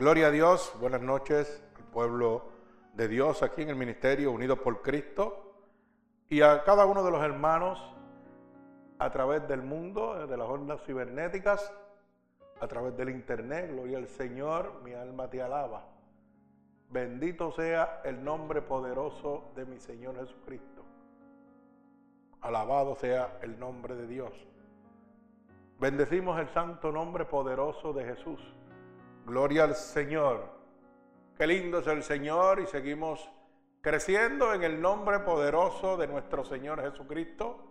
Gloria a Dios, buenas noches al pueblo de Dios aquí en el Ministerio Unido por Cristo y a cada uno de los hermanos a través del mundo, de las ondas cibernéticas, a través del Internet. Gloria al Señor, mi alma te alaba. Bendito sea el nombre poderoso de mi Señor Jesucristo. Alabado sea el nombre de Dios. Bendecimos el santo nombre poderoso de Jesús. Gloria al Señor. Qué lindo es el Señor y seguimos creciendo en el nombre poderoso de nuestro Señor Jesucristo.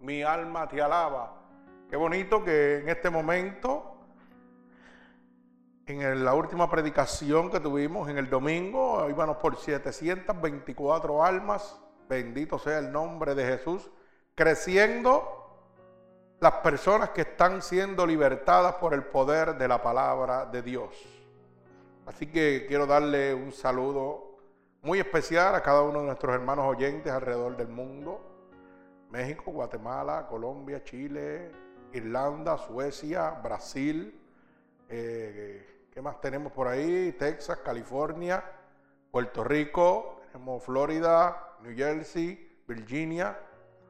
Mi alma te alaba. Qué bonito que en este momento, en la última predicación que tuvimos en el domingo, íbamos por 724 almas. Bendito sea el nombre de Jesús. Creciendo las personas que están siendo libertadas por el poder de la palabra de Dios. Así que quiero darle un saludo muy especial a cada uno de nuestros hermanos oyentes alrededor del mundo. México, Guatemala, Colombia, Chile, Irlanda, Suecia, Brasil. Eh, ¿Qué más tenemos por ahí? Texas, California, Puerto Rico, tenemos Florida, New Jersey, Virginia,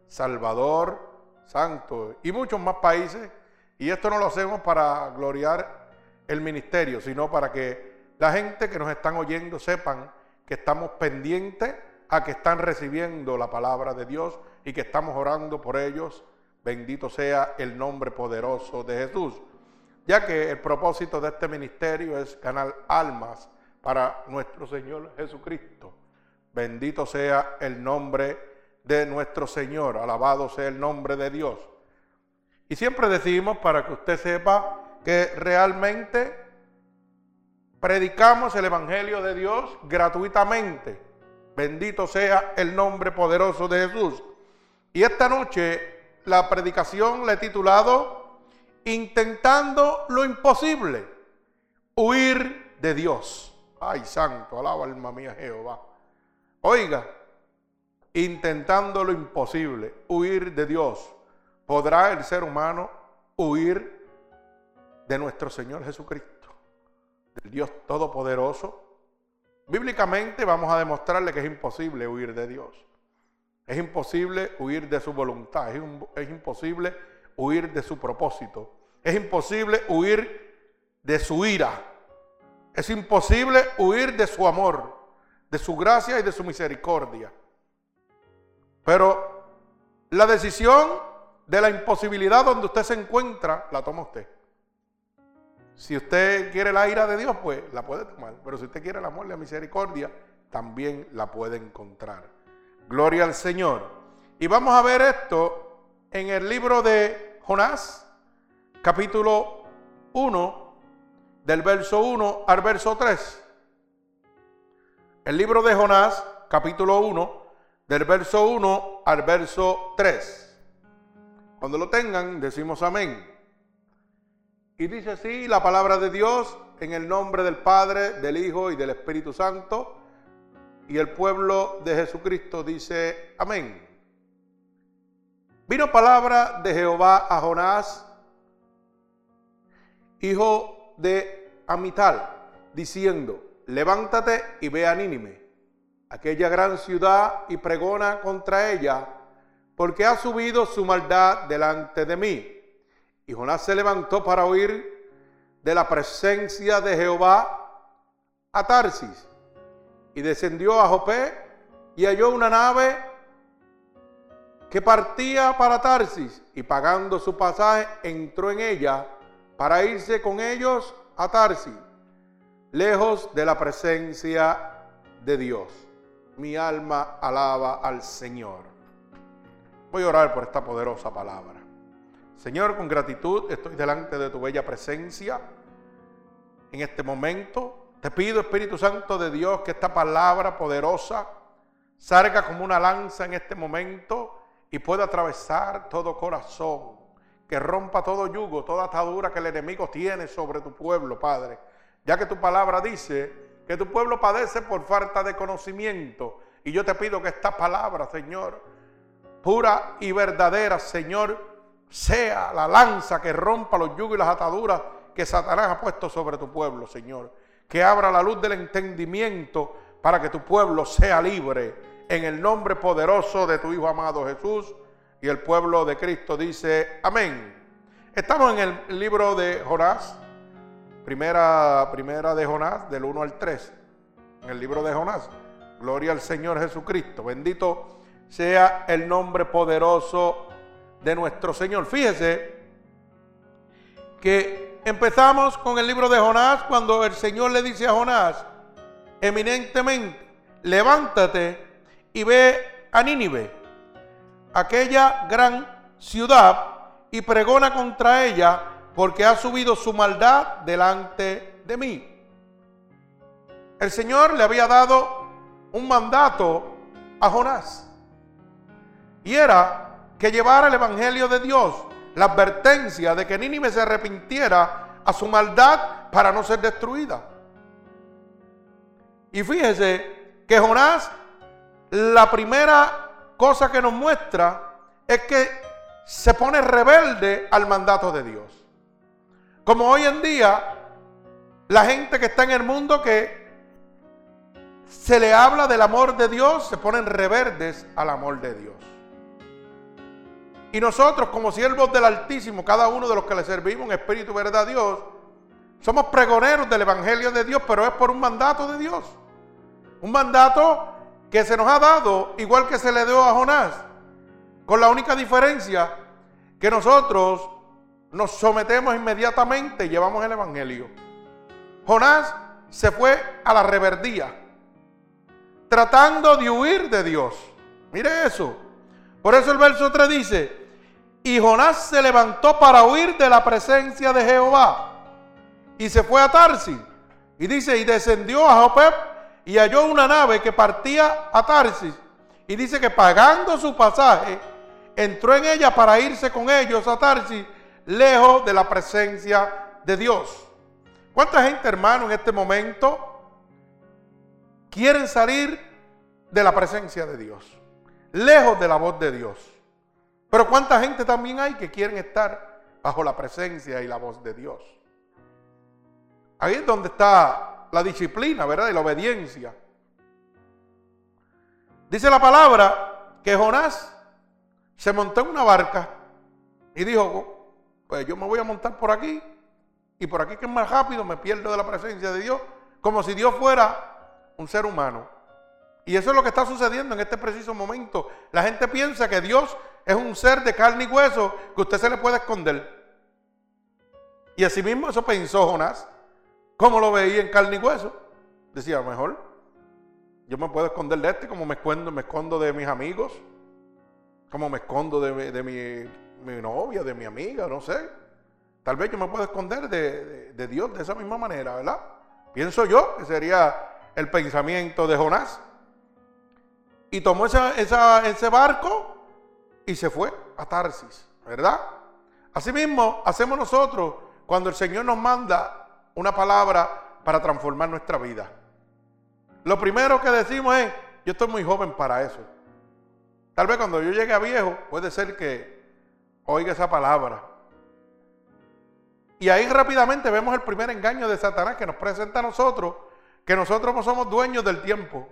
Salvador, Santo y muchos más países. Y esto no lo hacemos para gloriar el ministerio, sino para que la gente que nos están oyendo sepan que estamos pendientes a que están recibiendo la palabra de Dios y que estamos orando por ellos. Bendito sea el nombre poderoso de Jesús. Ya que el propósito de este ministerio es ganar almas para nuestro Señor Jesucristo. Bendito sea el nombre de nuestro Señor. Alabado sea el nombre de Dios. Y siempre decimos, para que usted sepa, que realmente predicamos el Evangelio de Dios gratuitamente. Bendito sea el nombre poderoso de Jesús. Y esta noche la predicación la he titulado Intentando lo imposible, huir de Dios. Ay, santo, alaba alma mía Jehová. Oiga, intentando lo imposible, huir de Dios. ¿Podrá el ser humano huir de nuestro Señor Jesucristo, del Dios Todopoderoso? Bíblicamente vamos a demostrarle que es imposible huir de Dios. Es imposible huir de su voluntad, es, es imposible huir de su propósito, es imposible huir de su ira, es imposible huir de su amor, de su gracia y de su misericordia. Pero la decisión de la imposibilidad donde usted se encuentra, la toma usted. Si usted quiere la ira de Dios, pues la puede tomar. Pero si usted quiere el amor y la misericordia, también la puede encontrar. Gloria al Señor. Y vamos a ver esto en el libro de Jonás, capítulo 1, del verso 1 al verso 3. El libro de Jonás, capítulo 1, del verso 1 al verso 3. Cuando lo tengan, decimos amén. Y dice así la palabra de Dios en el nombre del Padre, del Hijo y del Espíritu Santo. Y el pueblo de Jesucristo dice amén. Vino palabra de Jehová a Jonás, hijo de Amital, diciendo, levántate y ve a Nínime aquella gran ciudad y pregona contra ella, porque ha subido su maldad delante de mí. Y Jonás se levantó para huir de la presencia de Jehová a Tarsis y descendió a Jopé y halló una nave que partía para Tarsis y pagando su pasaje entró en ella para irse con ellos a Tarsis, lejos de la presencia de Dios mi alma alaba al Señor. Voy a orar por esta poderosa palabra. Señor, con gratitud estoy delante de tu bella presencia en este momento. Te pido, Espíritu Santo de Dios, que esta palabra poderosa salga como una lanza en este momento y pueda atravesar todo corazón, que rompa todo yugo, toda atadura que el enemigo tiene sobre tu pueblo, Padre. Ya que tu palabra dice que tu pueblo padece por falta de conocimiento. Y yo te pido que esta palabra, Señor, pura y verdadera, Señor, sea la lanza que rompa los yugos y las ataduras que Satanás ha puesto sobre tu pueblo, Señor. que abra la luz del entendimiento para que tu pueblo sea libre. En el nombre poderoso de tu Hijo amado Jesús. Y el pueblo de Cristo dice, amén. Estamos en el libro de Jonás, primera, primera de Jonás, del 1 al 3. En el libro de Jonás. Gloria al Señor Jesucristo. Bendito sea el nombre poderoso de nuestro Señor. Fíjese que empezamos con el libro de Jonás cuando el Señor le dice a Jonás, eminentemente, levántate y ve a Nínive, aquella gran ciudad, y pregona contra ella, porque ha subido su maldad delante de mí. El Señor le había dado un mandato a Jonás, y era que llevara el Evangelio de Dios, la advertencia de que Nínive se arrepintiera a su maldad para no ser destruida. Y fíjese que Jonás, la primera cosa que nos muestra es que se pone rebelde al mandato de Dios. Como hoy en día, la gente que está en el mundo que se le habla del amor de Dios, se ponen rebeldes al amor de Dios. Y nosotros, como siervos del Altísimo, cada uno de los que le servimos en espíritu verdad Dios, somos pregoneros del Evangelio de Dios, pero es por un mandato de Dios. Un mandato que se nos ha dado igual que se le dio a Jonás, con la única diferencia que nosotros nos sometemos inmediatamente y llevamos el Evangelio. Jonás se fue a la reverdía, tratando de huir de Dios. Mire eso. Por eso el verso 3 dice, y Jonás se levantó para huir de la presencia de Jehová y se fue a Tarsis. Y dice, y descendió a Jopep y halló una nave que partía a Tarsis. Y dice que pagando su pasaje, entró en ella para irse con ellos a Tarsis, lejos de la presencia de Dios. ¿Cuánta gente, hermano, en este momento quieren salir de la presencia de Dios? Lejos de la voz de Dios. Pero cuánta gente también hay que quieren estar bajo la presencia y la voz de Dios. Ahí es donde está la disciplina, ¿verdad? Y la obediencia. Dice la palabra que Jonás se montó en una barca y dijo, pues yo me voy a montar por aquí y por aquí que es más rápido me pierdo de la presencia de Dios, como si Dios fuera un ser humano. Y eso es lo que está sucediendo en este preciso momento. La gente piensa que Dios es un ser de carne y hueso que usted se le puede esconder. Y así mismo eso pensó Jonás. ¿Cómo lo veía en carne y hueso? Decía, mejor yo me puedo esconder de este como me escondo, me escondo de mis amigos, como me escondo de, mi, novia, de mi amiga, no sé. Tal vez yo me puedo esconder de, Dios de esa misma manera, ¿verdad? Pienso yo que sería el pensamiento de Jonás. Y tomó ese barco y se fue a Tarsis, ¿verdad? Asimismo, hacemos nosotros cuando el Señor nos manda una palabra para transformar nuestra vida. Lo primero que decimos es, yo estoy muy joven para eso. Tal vez cuando yo llegue a viejo, puede ser que oiga esa palabra. Y ahí rápidamente vemos el primer engaño de Satanás que nos presenta a nosotros, que nosotros no somos dueños del tiempo.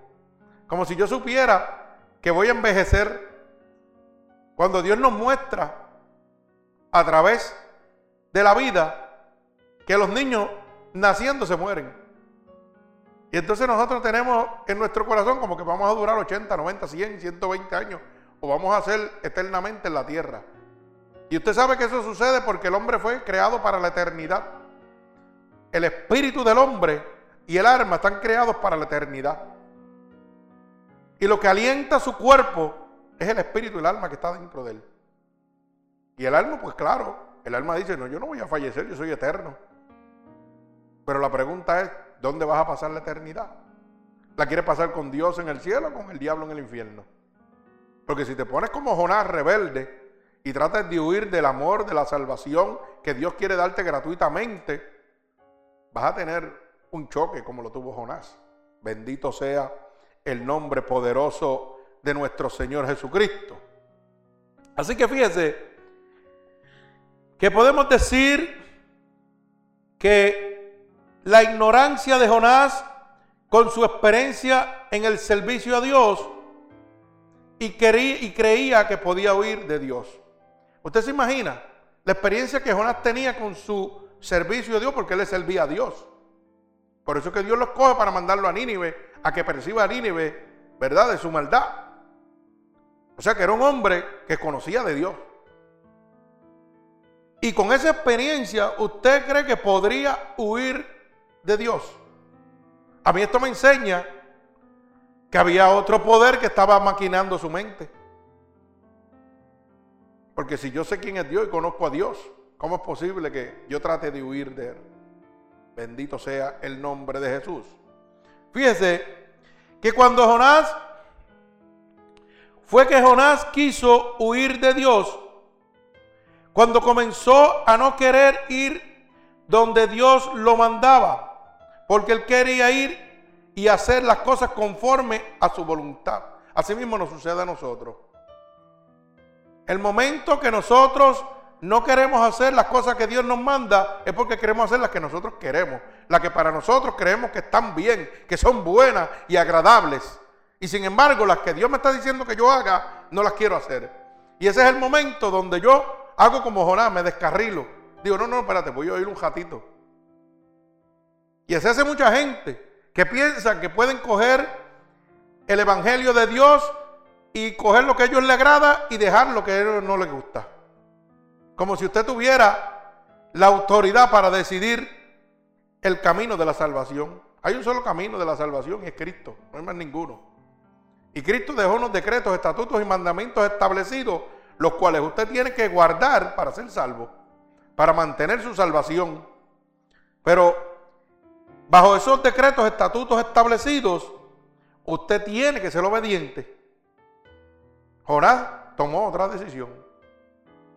Como si yo supiera que voy a envejecer. Cuando Dios nos muestra a través de la vida que los niños naciendo se mueren. Y entonces nosotros tenemos en nuestro corazón como que vamos a durar 80, 90, 100, 120 años o vamos a ser eternamente en la tierra. Y usted sabe que eso sucede porque el hombre fue creado para la eternidad. El espíritu del hombre y el alma están creados para la eternidad. Y lo que alienta su cuerpo es el espíritu y el alma que está dentro de él. Y el alma, pues claro, el alma dice, no, yo no voy a fallecer, yo soy eterno. Pero la pregunta es, ¿dónde vas a pasar la eternidad? ¿La quieres pasar con Dios en el cielo o con el diablo en el infierno? Porque si te pones como Jonás rebelde y tratas de huir del amor, de la salvación que Dios quiere darte gratuitamente, vas a tener un choque como lo tuvo Jonás. Bendito sea el nombre poderoso de nuestro Señor Jesucristo. Así que fíjese que podemos decir que la ignorancia de Jonás con su experiencia en el servicio a Dios y creía que podía huir de Dios. ¿Usted se imagina la experiencia que Jonás tenía con su servicio a Dios porque él le servía a Dios? Por eso que Dios lo escoge para mandarlo a Nínive, a que perciba a Nínive, ¿verdad?, de su maldad. O sea que era un hombre que conocía de Dios. Y con esa experiencia, ¿usted cree que podría huir de Dios? A mí esto me enseña que había otro poder que estaba maquinando su mente. Porque si yo sé quién es Dios y conozco a Dios, ¿cómo es posible que yo trate de huir de Él? Bendito sea el nombre de Jesús. Fíjese que cuando Jonás, fue que Jonás quiso huir de Dios, cuando comenzó a no querer ir donde Dios lo mandaba, porque él quería ir y hacer las cosas conforme a su voluntad. Así mismo nos sucede a nosotros. El momento que nosotros no queremos hacer las cosas que Dios nos manda es porque queremos hacer las que nosotros queremos, las que para nosotros creemos que están bien, que son buenas y agradables. Y sin embargo, las que Dios me está diciendo que yo haga, no las quiero hacer. Y ese es el momento donde yo hago como Jonás, me descarrilo. Digo, no, no, espérate, voy a oír un ratito. Y así hace mucha gente que piensa que pueden coger el Evangelio de Dios y coger lo que a ellos les agrada y dejar lo que a ellos no les gusta. Como si usted tuviera la autoridad para decidir el camino de la salvación. Hay un solo camino de la salvación y es Cristo, no hay más ninguno. Y Cristo dejó unos decretos, estatutos y mandamientos establecidos los cuales usted tiene que guardar para ser salvo, para mantener su salvación. Pero bajo esos decretos, estatutos establecidos, usted tiene que ser obediente. Jonás tomó otra decisión.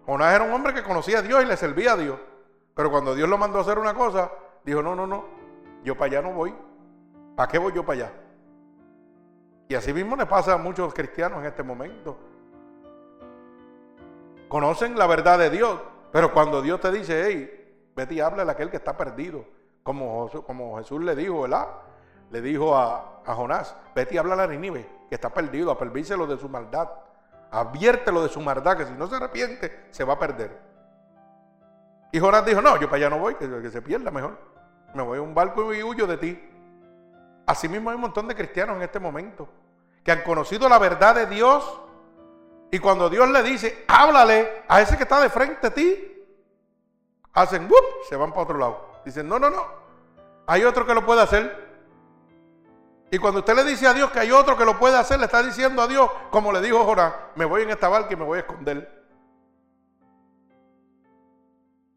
Jonás era un hombre que conocía a Dios y le servía a Dios. Pero cuando Dios lo mandó a hacer una cosa, dijo, no, no, no, yo para allá no voy. ¿Para qué voy yo para allá? Y así mismo le pasa a muchos cristianos en este momento conocen la verdad de Dios, pero cuando Dios te dice, hey, vete y habla a aquel que está perdido, como, como Jesús le dijo, ¿verdad? Le dijo a, Jonás, vete y habla a Ninive, que está perdido, apervíselo de su maldad, adviértelo de su maldad, que si no se arrepiente, se va a perder. Y Jonás dijo, no, yo para allá no voy, que, que se pierda mejor. Me voy a un barco y huyo de ti. Asimismo hay un montón de cristianos en este momento que han conocido la verdad de Dios, y cuando Dios le dice, háblale a ese que está de frente a ti, hacen, ¡wup! se van para otro lado. Dicen, no, no, no, hay otro que lo puede hacer. Y cuando usted le dice a Dios que hay otro que lo puede hacer, le está diciendo a Dios, como le dijo Jonás, me voy en esta barca y me voy a esconder.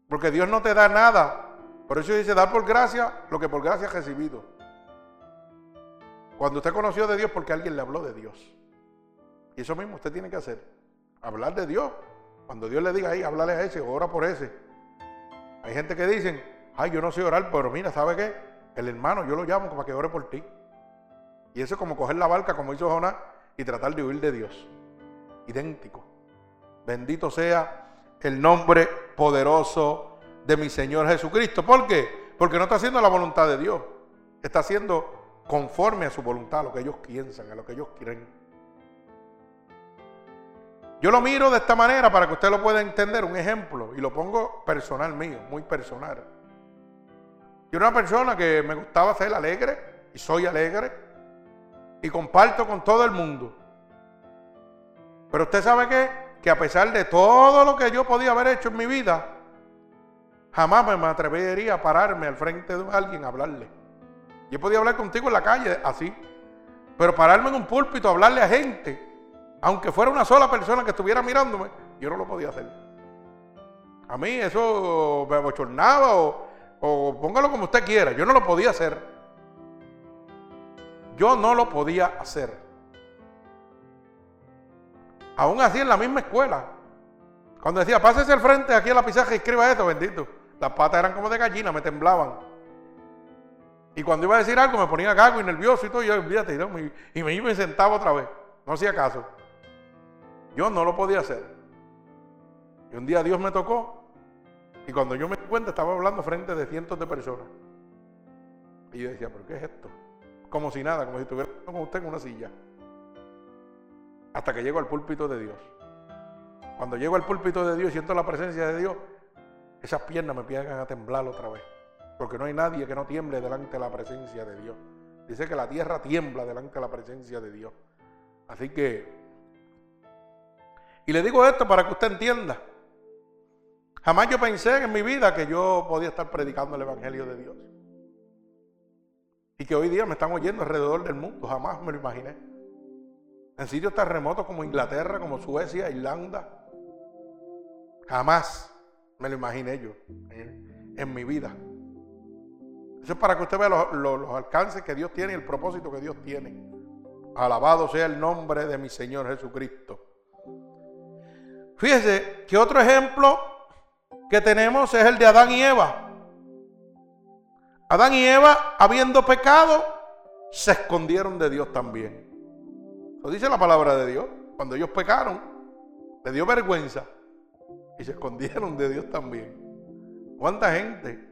Porque Dios no te da nada. Por eso dice, dar por gracia lo que por gracia ha recibido. Cuando usted conoció de Dios porque alguien le habló de Dios. Y eso mismo usted tiene que hacer. Hablar de Dios. Cuando Dios le diga ahí, háblale a ese, ora por ese. Hay gente que dicen, ay, yo no sé orar, pero mira, ¿sabe qué? El hermano, yo lo llamo para que ore por ti. Y eso es como coger la barca, como hizo Jonás, y tratar de huir de Dios. Idéntico. Bendito sea el nombre poderoso de mi Señor Jesucristo. ¿Por qué? Porque no está haciendo la voluntad de Dios. Está haciendo conforme a su voluntad, a lo que ellos piensan, a lo que ellos quieren. Yo lo miro de esta manera para que usted lo pueda entender, un ejemplo, y lo pongo personal mío, muy personal. Yo era una persona que me gustaba ser alegre, y soy alegre, y comparto con todo el mundo. Pero usted sabe qué? Que a pesar de todo lo que yo podía haber hecho en mi vida, jamás me atrevería a pararme al frente de alguien a hablarle. Yo podía hablar contigo en la calle así, pero pararme en un púlpito a hablarle a gente aunque fuera una sola persona que estuviera mirándome, yo no lo podía hacer. A mí eso me abochornaba o, o póngalo como usted quiera. Yo no lo podía hacer. Yo no lo podía hacer. Aún así en la misma escuela. Cuando decía, pásese al frente aquí a la pizarra y escriba esto, bendito. Las patas eran como de gallina, me temblaban. Y cuando iba a decir algo me ponía gago y nervioso y todo, y yo, olvídate, y me iba y sentaba otra vez. No hacía caso. Yo no lo podía hacer. Y un día Dios me tocó y cuando yo me di cuenta estaba hablando frente de cientos de personas. Y yo decía, ¿pero qué es esto? Como si nada, como si estuviera con usted en una silla. Hasta que llego al púlpito de Dios. Cuando llego al púlpito de Dios y siento la presencia de Dios, esas piernas me empiezan a temblar otra vez. Porque no hay nadie que no tiemble delante de la presencia de Dios. Dice que la tierra tiembla delante de la presencia de Dios. Así que, y le digo esto para que usted entienda. Jamás yo pensé en mi vida que yo podía estar predicando el Evangelio de Dios. Y que hoy día me están oyendo alrededor del mundo. Jamás me lo imaginé. En sitios tan remotos como Inglaterra, como Suecia, Irlanda. Jamás me lo imaginé yo en, mi vida. Eso es para que usted vea los, alcances que Dios tiene y el propósito que Dios tiene. Alabado sea el nombre de mi Señor Jesucristo. Fíjese que otro ejemplo que tenemos es el de Adán y Eva. Adán y Eva, habiendo pecado, se escondieron de Dios también. Lo dice la palabra de Dios. Cuando ellos pecaron, le dio vergüenza y se escondieron de Dios también. ¿Cuánta gente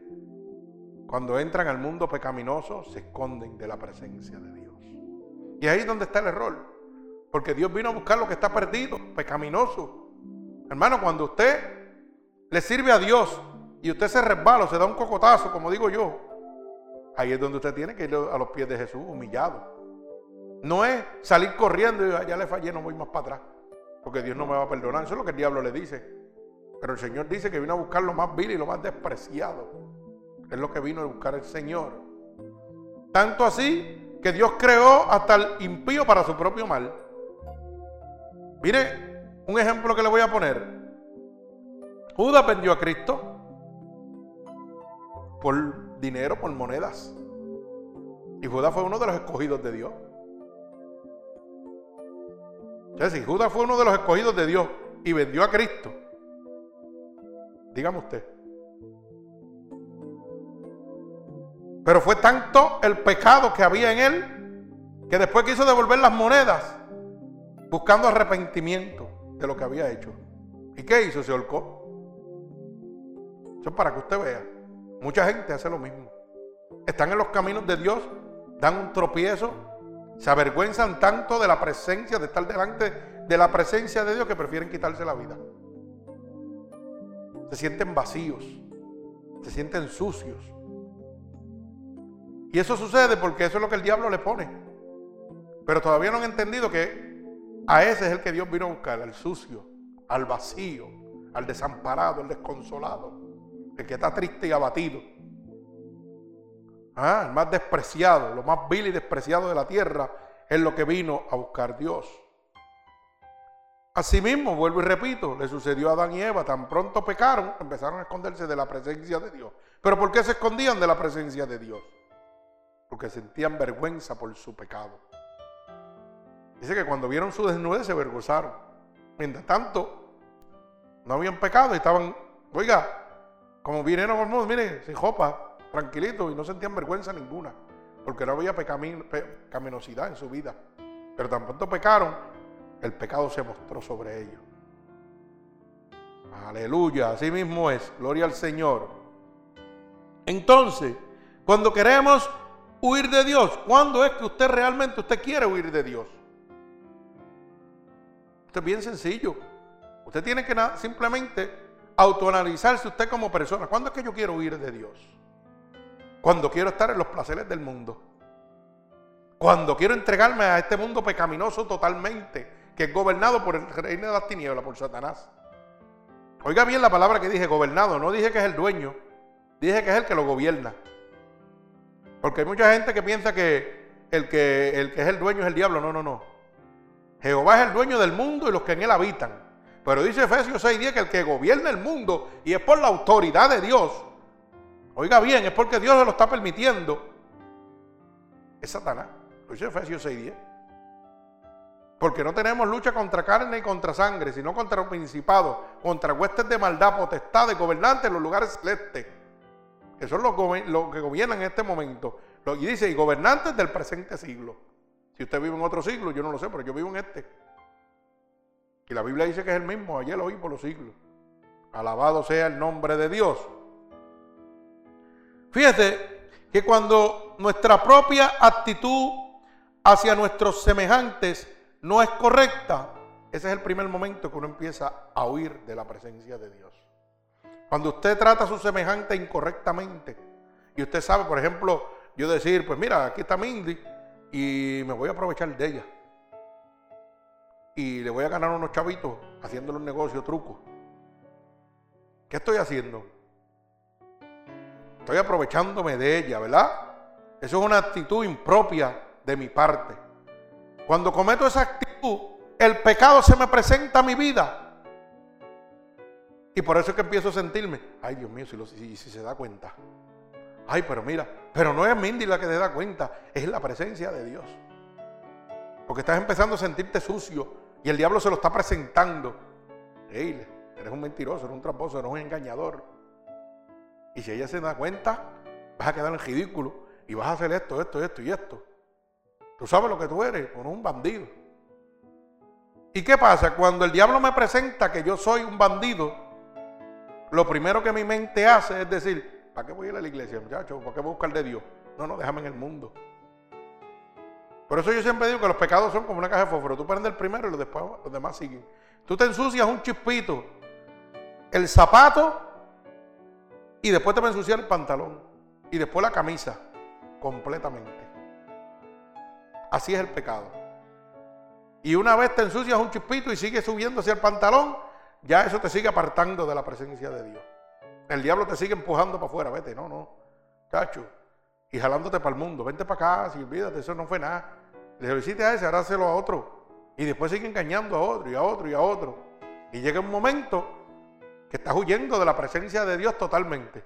cuando entran al mundo pecaminoso se esconden de la presencia de Dios? Y ahí es donde está el error. Porque Dios vino a buscar lo que está perdido, pecaminoso. Hermano, cuando usted le sirve a Dios y usted se resbala, se da un cocotazo, como digo yo, ahí es donde usted tiene que ir a los pies de Jesús, humillado. No es salir corriendo y ya le fallé, no voy más para atrás, porque Dios no me va a perdonar. Eso es lo que el diablo le dice. Pero el Señor dice que vino a buscar lo más vil y lo más despreciado. Es lo que vino a buscar el Señor. Tanto así que Dios creó hasta el impío para su propio mal. Mire un ejemplo que le voy a poner. Judas vendió a Cristo por dinero, por monedas. Y Judas fue uno de los escogidos de Dios. O si Judas fue uno de los escogidos de Dios y vendió a Cristo, dígame usted. Pero fue tanto el pecado que había en él que después quiso devolver las monedas buscando arrepentimiento de lo que había hecho. ¿Y qué hizo? Se holcó. Eso es para que usted vea. Mucha gente hace lo mismo. Están en los caminos de Dios, dan un tropiezo, se avergüenzan tanto de la presencia, de estar delante de la presencia de Dios que prefieren quitarse la vida. Se sienten vacíos, se sienten sucios. Y eso sucede porque eso es lo que el diablo le pone. Pero todavía no han entendido que a ese es el que Dios vino a buscar, al sucio, al vacío, al desamparado, al desconsolado el que está triste y abatido. Ah, el más despreciado, lo más vil y despreciado de la tierra es lo que vino a buscar Dios. Asimismo, vuelvo y repito, le sucedió a Adán y Eva, tan pronto pecaron, empezaron a esconderse de la presencia de Dios. ¿Pero por qué se escondían de la presencia de Dios? Porque sentían vergüenza por su pecado. Dice que cuando vieron su desnudez se avergonzaron. Mientras tanto, no habían pecado y estaban, oiga, como vinieron al mundo, mire, sin jopa, tranquilito, y no sentían vergüenza ninguna, porque no había pecaminosidad en su vida. Pero tan pronto pecaron, el pecado se mostró sobre ellos. Aleluya, así mismo es, gloria al Señor. Entonces, cuando queremos huir de Dios, ¿cuándo es que usted realmente usted quiere huir de Dios? Esto es bien sencillo. Usted tiene que simplemente autoanalizarse usted como persona. ¿Cuándo es que yo quiero huir de Dios? Cuando quiero estar en los placeres del mundo. Cuando quiero entregarme a este mundo pecaminoso totalmente, que es gobernado por el reino de las tinieblas, por Satanás. Oiga bien la palabra que dije, gobernado. No dije que es el dueño, dije que es el que lo gobierna. Porque hay mucha gente que piensa que el que, el que es el dueño es el diablo. No, no, no. Jehová es el dueño del mundo y los que en él habitan. Pero dice Efesios 6:10 que el que gobierna el mundo y es por la autoridad de Dios, oiga bien, es porque Dios se lo está permitiendo, es Satanás. Lo dice Efesios 6:10. Porque no tenemos lucha contra carne y contra sangre, sino contra los principados, contra huestes de maldad, potestades, gobernantes en los lugares celestes, que son los, que gobiernan en este momento. Y dice, y gobernantes del presente siglo. Si usted vive en otro siglo, yo no lo sé, pero yo vivo en este. Y la Biblia dice que es el mismo, ayer oí por los siglos. Alabado sea el nombre de Dios. Fíjate que cuando nuestra propia actitud hacia nuestros semejantes no es correcta, ese es el primer momento que uno empieza a huir de la presencia de Dios. Cuando usted trata a su semejante incorrectamente y usted sabe, por ejemplo, yo decir, pues mira, aquí está Mindy y me voy a aprovechar de ella. Y le voy a ganar unos chavitos haciéndole un negocio truco. ¿Qué estoy haciendo? Estoy aprovechándome de ella, ¿verdad? Eso es una actitud impropia de mi parte. Cuando cometo esa actitud, el pecado se me presenta a mi vida. Y por eso es que empiezo a sentirme, ay Dios mío, si, si se da cuenta. Ay, pero mira, pero no es Mindy la que te da cuenta, es la presencia de Dios. Porque estás empezando a sentirte sucio y el diablo se lo está presentando. Ey, eres un mentiroso, eres un tramposo, eres un engañador. Y si ella se da cuenta, vas a quedar en ridículo y vas a hacer esto, esto, esto y esto. Tú sabes lo que tú eres, con un bandido. ¿Y qué pasa? Cuando el diablo me presenta que yo soy un bandido, lo primero que mi mente hace es decir, ¿Para qué voy a ir a la iglesia, muchachos? ¿Para qué voy a buscar de Dios? No, no, déjame en el mundo. Por eso yo siempre digo que los pecados son como una caja de fósforo. Tú prendes el primero y los, después, los demás siguen. Tú te ensucias un chispito, el zapato, y después te va a ensuciar el pantalón. Y después la camisa, completamente. Así es el pecado. Y una vez te ensucias un chispito y sigues subiendo hacia el pantalón, ya eso te sigue apartando de la presencia de Dios. El diablo te sigue empujando para afuera, vete, no, no, cacho. Y jalándote para el mundo, vente para acá, si olvídate, eso no fue nada. Le lo hiciste a ese, hazlo a otro. Y después sigue engañando a otro y a otro y a otro. Y llega un momento que estás huyendo de la presencia de Dios totalmente.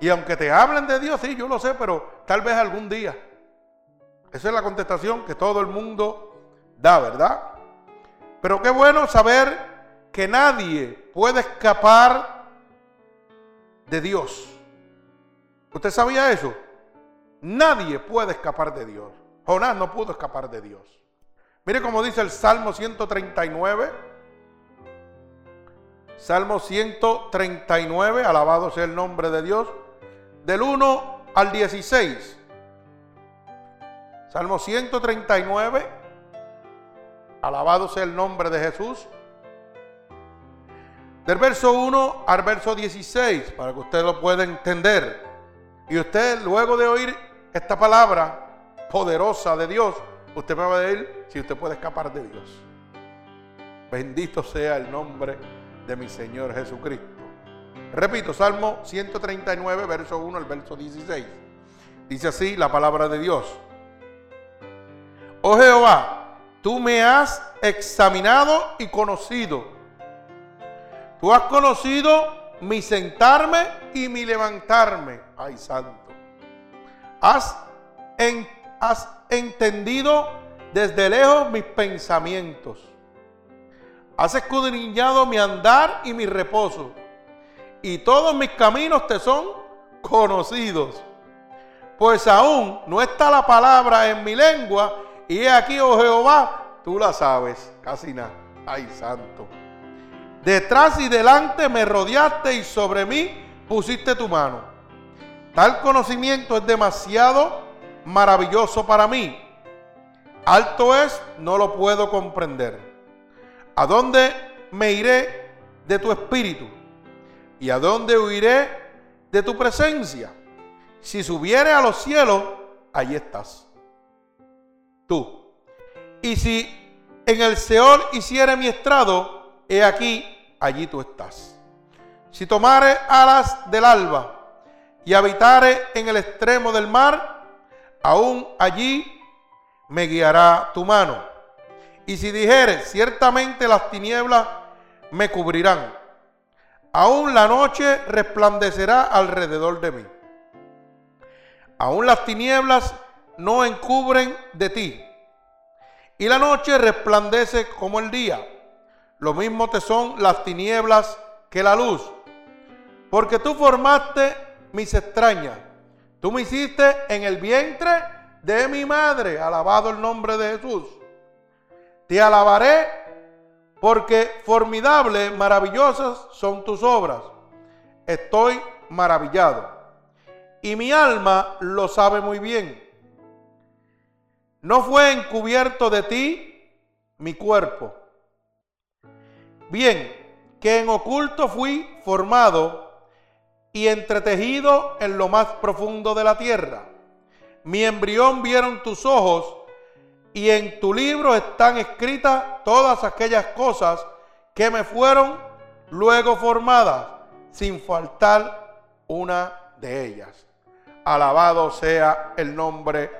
Y aunque te hablen de Dios, sí, yo lo sé, pero tal vez algún día. Esa es la contestación que todo el mundo da, ¿verdad? Pero qué bueno saber que nadie puede escapar de Dios. ¿Usted sabía eso? Nadie puede escapar de Dios. Jonás no pudo escapar de Dios. Mire cómo dice el Salmo 139. Salmo 139, alabado sea el nombre de Dios, del 1 al 16. Salmo 139, alabado sea el nombre de Jesús, del verso 1 al verso 16, para que usted lo pueda entender. Y usted, luego de oír esta palabra poderosa de Dios, usted me va a decir si usted puede escapar de Dios. Bendito sea el nombre de mi Señor Jesucristo. Repito, Salmo 139, verso 1 al verso 16. Dice así la palabra de Dios. Oh Jehová, tú me has examinado y conocido. Tú has conocido mi sentarme y mi levantarme. Ay, santo. Has, has entendido desde lejos mis pensamientos. Has escudriñado mi andar y mi reposo. Y todos mis caminos te son conocidos. Pues aún no está la palabra en mi lengua. Y he aquí, oh Jehová, tú la sabes. Casi nada. Ay, santo. Detrás y delante me rodeaste y sobre mí pusiste tu mano. Tal conocimiento es demasiado maravilloso para mí. Alto es, no lo puedo comprender. ¿A dónde me iré de tu espíritu? ¿Y a dónde huiré de tu presencia? Si subiere a los cielos, allí estás. Tú. Y si en el Seol hiciere mi estrado, he aquí allí tú estás. Si tomare alas del alba y habitare en el extremo del mar, aún allí me guiará tu mano. Y si dijere, ciertamente las tinieblas me cubrirán, aún la noche resplandecerá alrededor de mí. Aún las tinieblas no encubren de ti, y la noche resplandece como el día. Lo mismo te son las tinieblas que la luz. Porque tú formaste mis extrañas. Tú me hiciste en el vientre de mi madre. Alabado el nombre de Jesús. Te alabaré porque formidables, maravillosas son tus obras. Estoy maravillado. y mi alma lo sabe muy bien. No fue encubierto de ti mi cuerpo. Bien, que en oculto fui formado y entretejido en lo más profundo de la tierra. Mi embrión vieron tus ojos y en tu libro están escritas todas aquellas cosas que me fueron luego formadas, sin faltar una de ellas. Alabado sea el nombre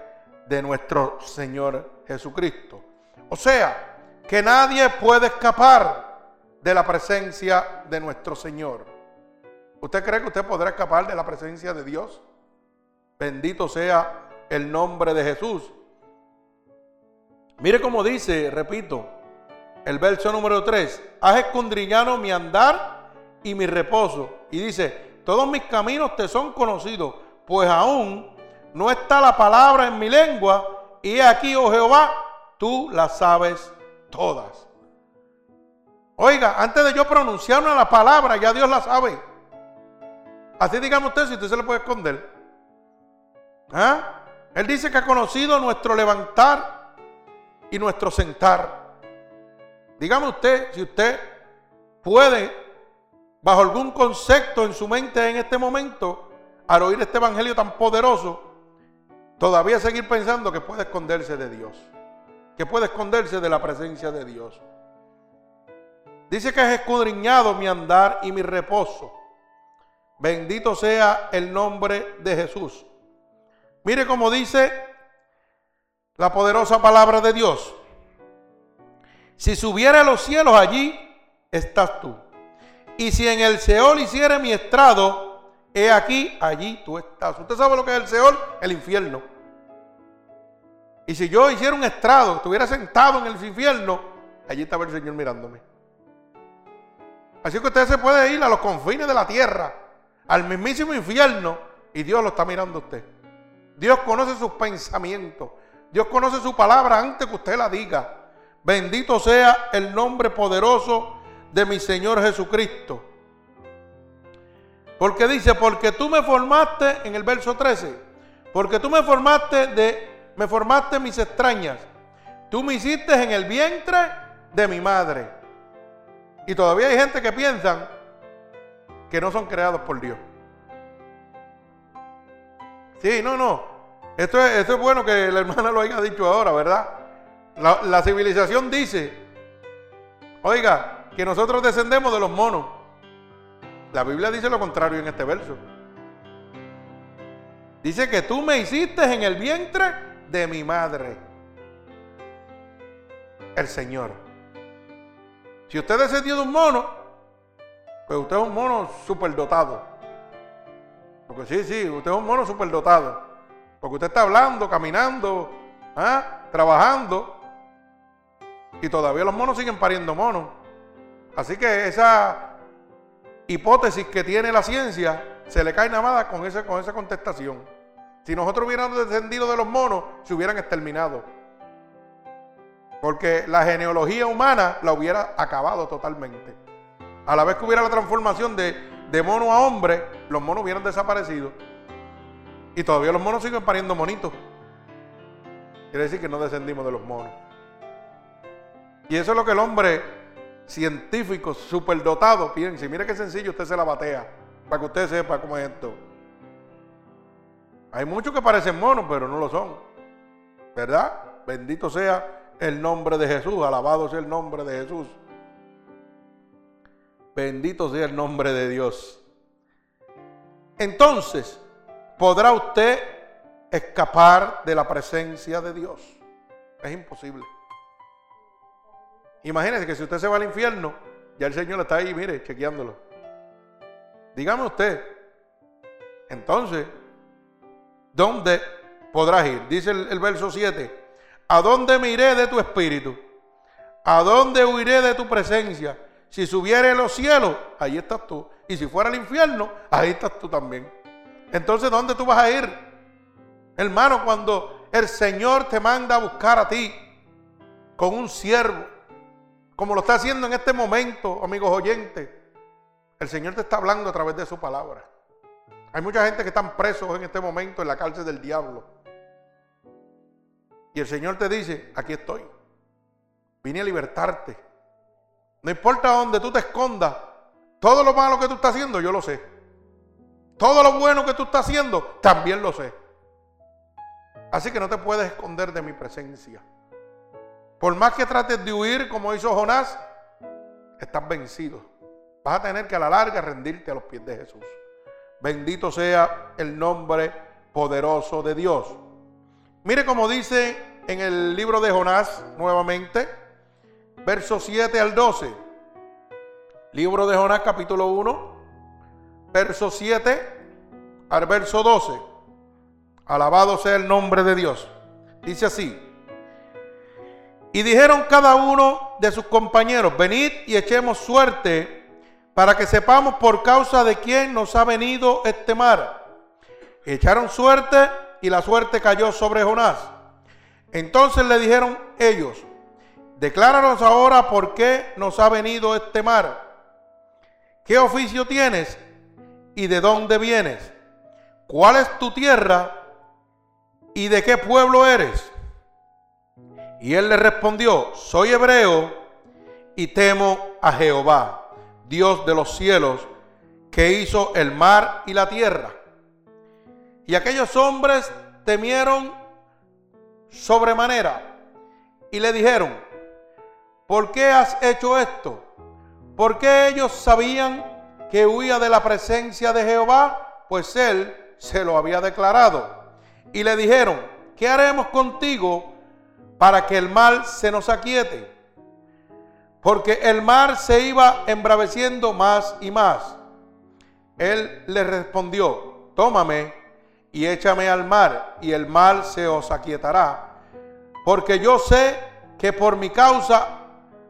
de nuestro Señor Jesucristo. O sea, que nadie puede escapar de la presencia de nuestro Señor. ¿Usted cree que usted podrá escapar de la presencia de Dios? Bendito sea el nombre de Jesús. Mire cómo dice, repito, el verso número 3. Has escondriñado mi andar y mi reposo. Y dice, todos mis caminos te son conocidos pues aún no está la palabra en mi lengua, y aquí, oh Jehová, tú la sabes todas. Oiga, antes de yo pronunciar una palabra, ya Dios la sabe. Así dígame usted si usted se le puede esconder. ¿Ah? Él dice que ha conocido nuestro levantar y nuestro sentar. Dígame usted si usted puede, bajo algún concepto en su mente en este momento, al oír este evangelio tan poderoso, todavía seguir pensando que puede esconderse de Dios, que puede esconderse de la presencia de Dios. Dice que es escudriñado mi andar y mi reposo. Bendito sea el nombre de Jesús. Mire cómo dice la poderosa palabra de Dios. Si subiera a los cielos allí, estás tú. Y si en el Seol hiciera mi estrado, he aquí, allí tú estás. ¿Usted sabe lo que es el Seol? El infierno. Y si yo hiciera un estrado, estuviera sentado en el infierno, allí estaba el Señor mirándome. Así que usted se puede ir a los confines de la tierra, al mismísimo infierno, y Dios lo está mirando a usted. Dios conoce sus pensamientos. Dios conoce su palabra antes que usted la diga. Bendito sea el nombre poderoso de mi Señor Jesucristo. Porque dice, porque tú me formaste en el verso 13, porque tú me formaste de, me formaste mis extrañas, tú me hiciste en el vientre de mi madre. Y todavía hay gente que piensan que no son creados por Dios. Sí, no, no. Esto es, esto es bueno que la hermana lo haya dicho ahora, ¿verdad? la civilización dice, oiga, que nosotros descendemos de los monos. La Biblia dice lo contrario en este verso. Dice que tú me hiciste en el vientre de mi madre. El Señor. Si usted descendió de un mono, pues usted es un mono superdotado. Porque sí, sí, usted es un mono superdotado. Porque usted está hablando, caminando, ¿ah? trabajando. Y todavía los monos siguen pariendo monos. Así que esa hipótesis que tiene la ciencia, se le cae nada con, con esa contestación. Si nosotros hubiéramos descendido de los monos, se hubieran exterminado. Porque la genealogía humana la hubiera acabado totalmente. A la vez que hubiera la transformación de, mono a hombre, los monos hubieran desaparecido. Y todavía los monos siguen pariendo monitos. Quiere decir que no descendimos de los monos. Y eso es lo que el hombre científicos superdotados, piensen, mire qué sencillo usted se la batea, para que usted sepa cómo es esto. Hay muchos que parecen monos, pero no lo son. ¿Verdad? Bendito sea el nombre de Jesús, alabado sea el nombre de Jesús. Bendito sea el nombre de Dios. Entonces, ¿podrá usted escapar de la presencia de Dios? Es imposible. Imagínese que si usted se va al infierno, ya el Señor está ahí, mire, chequeándolo. Dígame usted, entonces, ¿dónde podrás ir? Dice el, verso 7, ¿a dónde me iré de tu espíritu? ¿A dónde huiré de tu presencia? Si subiere los cielos, ahí estás tú. Y si fuera al infierno, ahí estás tú también. Entonces, ¿dónde tú vas a ir? Hermano, cuando el Señor te manda a buscar a ti con un siervo, como lo está haciendo en este momento, amigos oyentes. El Señor te está hablando a través de su palabra. Hay mucha gente que están presos en este momento en la cárcel del diablo. Y el Señor te dice, aquí estoy. Vine a libertarte. No importa dónde tú te escondas, todo lo malo que tú estás haciendo, yo lo sé. Todo lo bueno que tú estás haciendo, también lo sé. Así que no te puedes esconder de mi presencia. Por más que trates de huir como hizo Jonás, estás vencido. Vas a tener que a la larga rendirte a los pies de Jesús. Bendito sea el nombre poderoso de Dios. Mire como dice en el libro de Jonás nuevamente, versos 7 al 12. Libro de Jonás capítulo 1, verso 7 al verso 12. Alabado sea el nombre de Dios. Dice así. Y dijeron cada uno de sus compañeros, venid y echemos suerte para que sepamos por causa de quién nos ha venido este mar. Echaron suerte y la suerte cayó sobre Jonás. Entonces le dijeron ellos, decláranos ahora por qué nos ha venido este mar. ¿Qué oficio tienes y de dónde vienes? ¿Cuál es tu tierra y de qué pueblo eres? Y él le respondió, soy hebreo y temo a Jehová, Dios de los cielos, que hizo el mar y la tierra. Y aquellos hombres temieron sobremanera y le dijeron, ¿por qué has hecho esto? Porque ellos sabían que huía de la presencia de Jehová, pues él se lo había declarado. Y le dijeron, ¿qué haremos contigo? para que el mal se nos aquiete. Porque el mar se iba embraveciendo más y más. Él le respondió, tómame y échame al mar, y el mal se os aquietará. Porque yo sé que por mi causa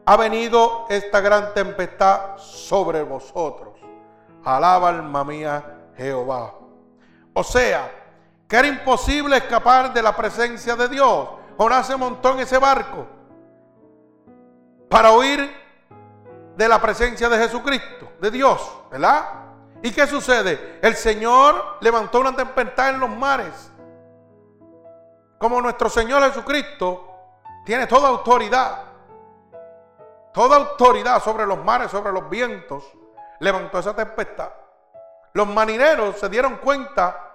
ha venido esta gran tempestad sobre vosotros. Alaba alma mía Jehová. O sea, que era imposible escapar de la presencia de Dios Jonás se montó en ese barco para huir de la presencia de Jesucristo, de Dios, ¿verdad? ¿Y qué sucede? El Señor levantó una tempestad en los mares. Como nuestro Señor Jesucristo tiene toda autoridad, toda autoridad sobre los mares, sobre los vientos, levantó esa tempestad. Los marineros se dieron cuenta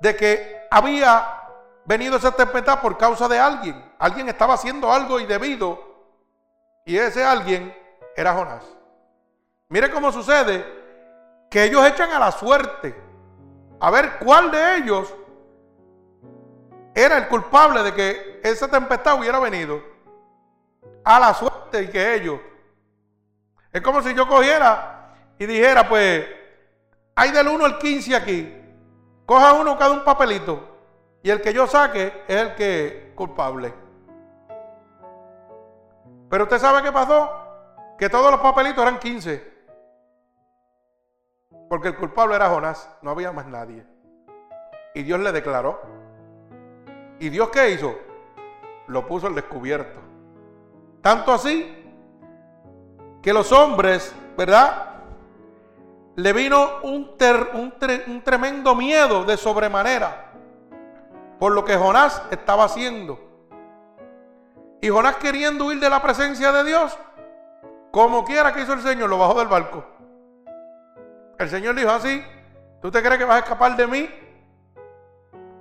de que había venido esa tempestad por causa de alguien. Alguien estaba haciendo algo indebido y ese alguien era Jonás. Mire cómo sucede que ellos echan a la suerte a ver cuál de ellos era el culpable de que esa tempestad hubiera venido. A la suerte que ellos. Es como si yo cogiera y dijera, pues, hay del 1 al 15 aquí. Coja uno cada un papelito. Y el que yo saque es el que culpable. Pero usted sabe qué pasó? Que todos los papelitos eran 15. Porque el culpable era Jonás, no había más nadie. Y Dios le declaró. ¿Y Dios qué hizo? Lo puso al descubierto. Tanto así que los hombres, ¿verdad? Le vino un, un tremendo miedo de sobremanera por lo que Jonás estaba haciendo. Y Jonás queriendo huir de la presencia de Dios, como quiera que hizo el Señor, lo bajó del barco. El Señor dijo así, ¿tú te crees que vas a escapar de mí?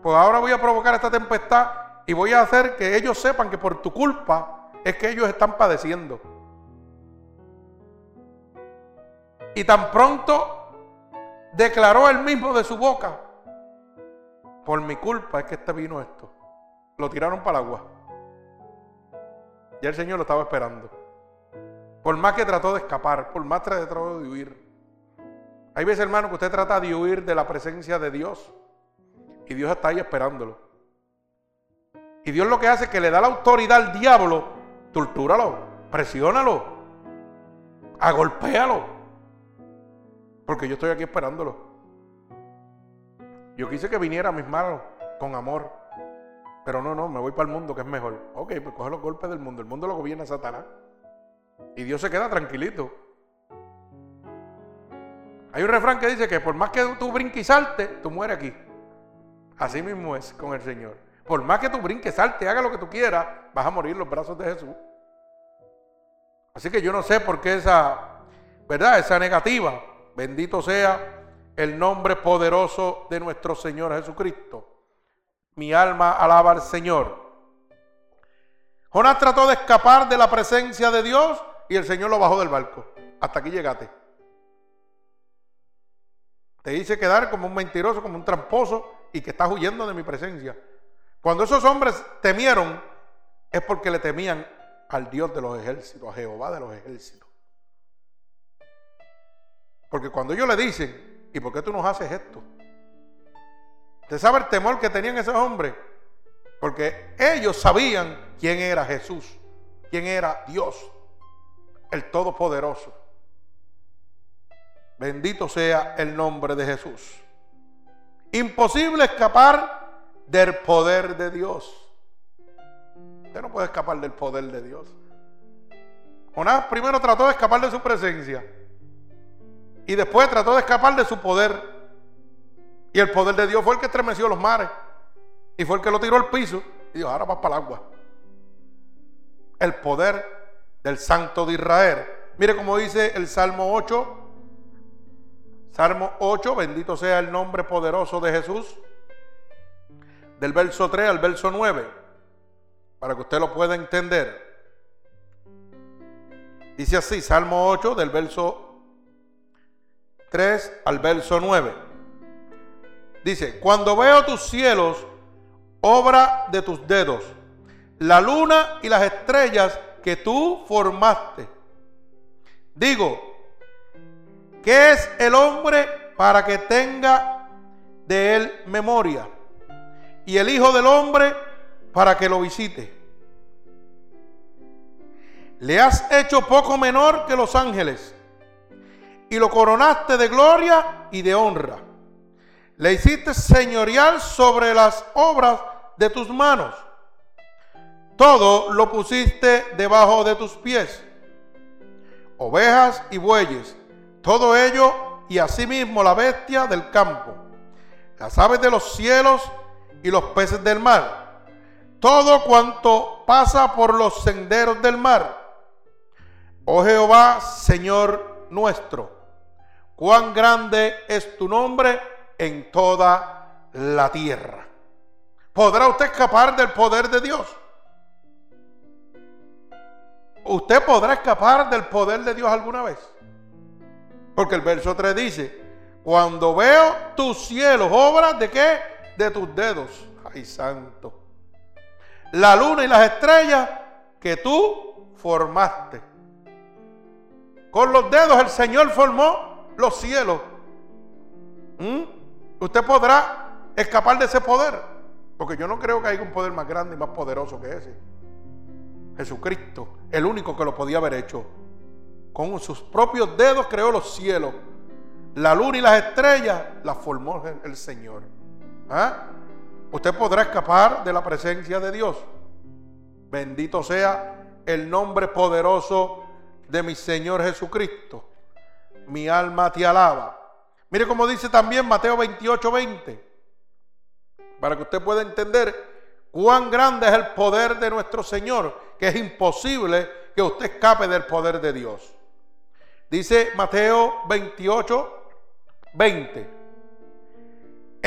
Pues ahora voy a provocar esta tempestad y voy a hacer que ellos sepan que por tu culpa es que ellos están padeciendo. Y tan pronto declaró él mismo de su boca, por mi culpa es que este vino esto. Lo tiraron para el agua. Ya el Señor lo estaba esperando. Por más que trató de escapar, por más que trató de huir. Hay veces, hermano, que usted trata de huir de la presencia de Dios. Y Dios está ahí esperándolo. Y Dios lo que hace es que le da la autoridad al diablo. Tortúralo, presiónalo, agolpéalo. Porque yo estoy aquí esperándolo. Yo quise que viniera a mis manos con amor. Pero no, no, me voy para el mundo que es mejor. Ok, pues coge los golpes del mundo. El mundo lo gobierna Satanás. Y Dios se queda tranquilito. Hay un refrán que dice que por más que tú brinques y tú mueres aquí. Así mismo es con el Señor. Por más que tú brinques, salte, haga lo que tú quieras, vas a morir los brazos de Jesús. Así que yo no sé por qué esa, ¿verdad? Esa negativa. Bendito sea el nombre poderoso de nuestro Señor Jesucristo. Mi alma alaba al Señor. Jonás trató de escapar de la presencia de Dios y el Señor lo bajó del barco. Hasta aquí llegaste. Te hice quedar como un mentiroso, como un tramposo y que estás huyendo de mi presencia. Cuando esos hombres temieron, es porque le temían al Dios de los ejércitos, a Jehová de los ejércitos. Porque cuando ellos le dicen, ¿y por qué tú nos haces esto? ¿Usted sabe el temor que tenían esos hombres? Porque ellos sabían quién era Jesús, quién era Dios, el Todopoderoso. Bendito sea el nombre de Jesús. Imposible escapar del poder de Dios. Usted no puede escapar del poder de Dios. Jonás primero trató de escapar de su presencia y después trató de escapar de su poder. Y el poder de Dios fue el que estremeció los mares. Y fue el que lo tiró al piso. Y dijo, ahora vas para el agua. El poder del Santo de Israel. Mire cómo dice el Salmo 8. Salmo 8, bendito sea el nombre poderoso de Jesús. Del verso 3 al verso 9. Para que usted lo pueda entender. Dice así, Salmo 8, del verso 3 al verso 9. Dice, cuando veo tus cielos, obra de tus dedos, la luna y las estrellas que tú formaste. Digo, ¿qué es el hombre para que tenga de él memoria? Y el Hijo del Hombre para que lo visite. Le has hecho poco menor que los ángeles y lo coronaste de gloria y de honra le hiciste señorial sobre las obras de tus manos. Todo lo pusiste debajo de tus pies. Ovejas y bueyes, todo ello y asimismo la bestia del campo, las aves de los cielos y los peces del mar, todo cuanto pasa por los senderos del mar. Oh Jehová, Señor nuestro, cuán grande es tu nombre en toda la tierra. ¿Podrá usted escapar del poder de Dios? ¿Usted podrá escapar del poder de Dios alguna vez? Porque el verso 3 dice, cuando veo tus cielos, obras de qué? De tus dedos. Ay, santo. La luna y las estrellas que tú formaste. Con los dedos el Señor formó los cielos. ¿Mm? usted podrá escapar de ese poder. Porque yo no creo que haya un poder más grande y más poderoso que ese. Jesucristo, el único que lo podía haber hecho. Con sus propios dedos creó los cielos. La luna y las estrellas las formó el Señor. ¿Ah? Usted podrá escapar de la presencia de Dios. Bendito sea el nombre poderoso de mi Señor Jesucristo. Mi alma te alaba. Mire cómo dice también Mateo 28, 20. Para que usted pueda entender cuán grande es el poder de nuestro Señor, que es imposible que usted escape del poder de Dios. Dice Mateo 28, 20.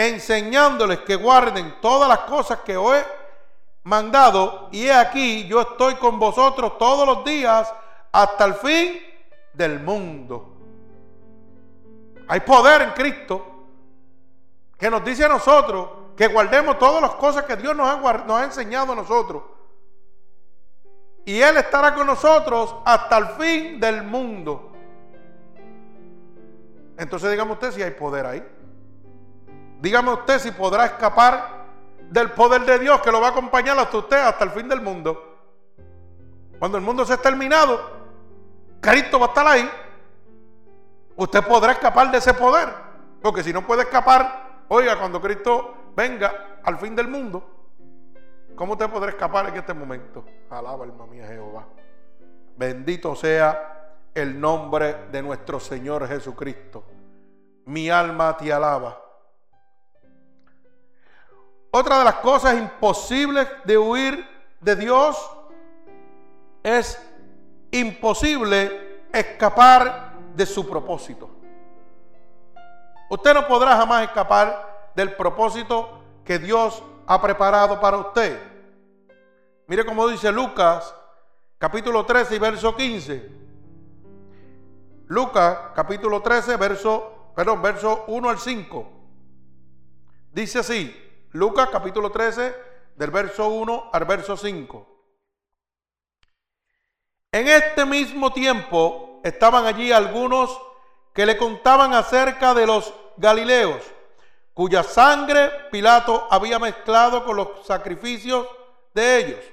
Enseñándoles que guarden todas las cosas que os he mandado, y he aquí, yo estoy con vosotros todos los días hasta el fin del mundo. Hay poder en Cristo que nos dice a nosotros que guardemos todas las cosas que Dios nos ha, nos ha enseñado a nosotros. Y Él estará con nosotros hasta el fin del mundo. Entonces dígame usted si hay poder ahí. Dígame usted si podrá escapar del poder de Dios que lo va a acompañar hasta usted hasta el fin del mundo. Cuando el mundo se ha terminado, Cristo va a estar ahí usted podrá escapar de ese poder. Porque si no puede escapar, oiga, cuando Cristo venga al fin del mundo, ¿cómo usted podrá escapar en este momento? Alaba alma mía Jehová. Bendito sea el nombre de nuestro Señor Jesucristo. mi alma te alaba. Otra de las cosas imposibles de huir de Dios es imposible escapar de su propósito. Usted no podrá jamás escapar del propósito que Dios ha preparado para usted. Mire cómo dice Lucas, capítulo 13 y verso 15. Lucas, capítulo 13, verso, perdón, verso 1 al 5. Dice así, Lucas capítulo 13, del verso 1 al verso 5. En este mismo tiempo estaban allí algunos que le contaban acerca de los Galileos, cuya sangre Pilato había mezclado con los sacrificios de ellos.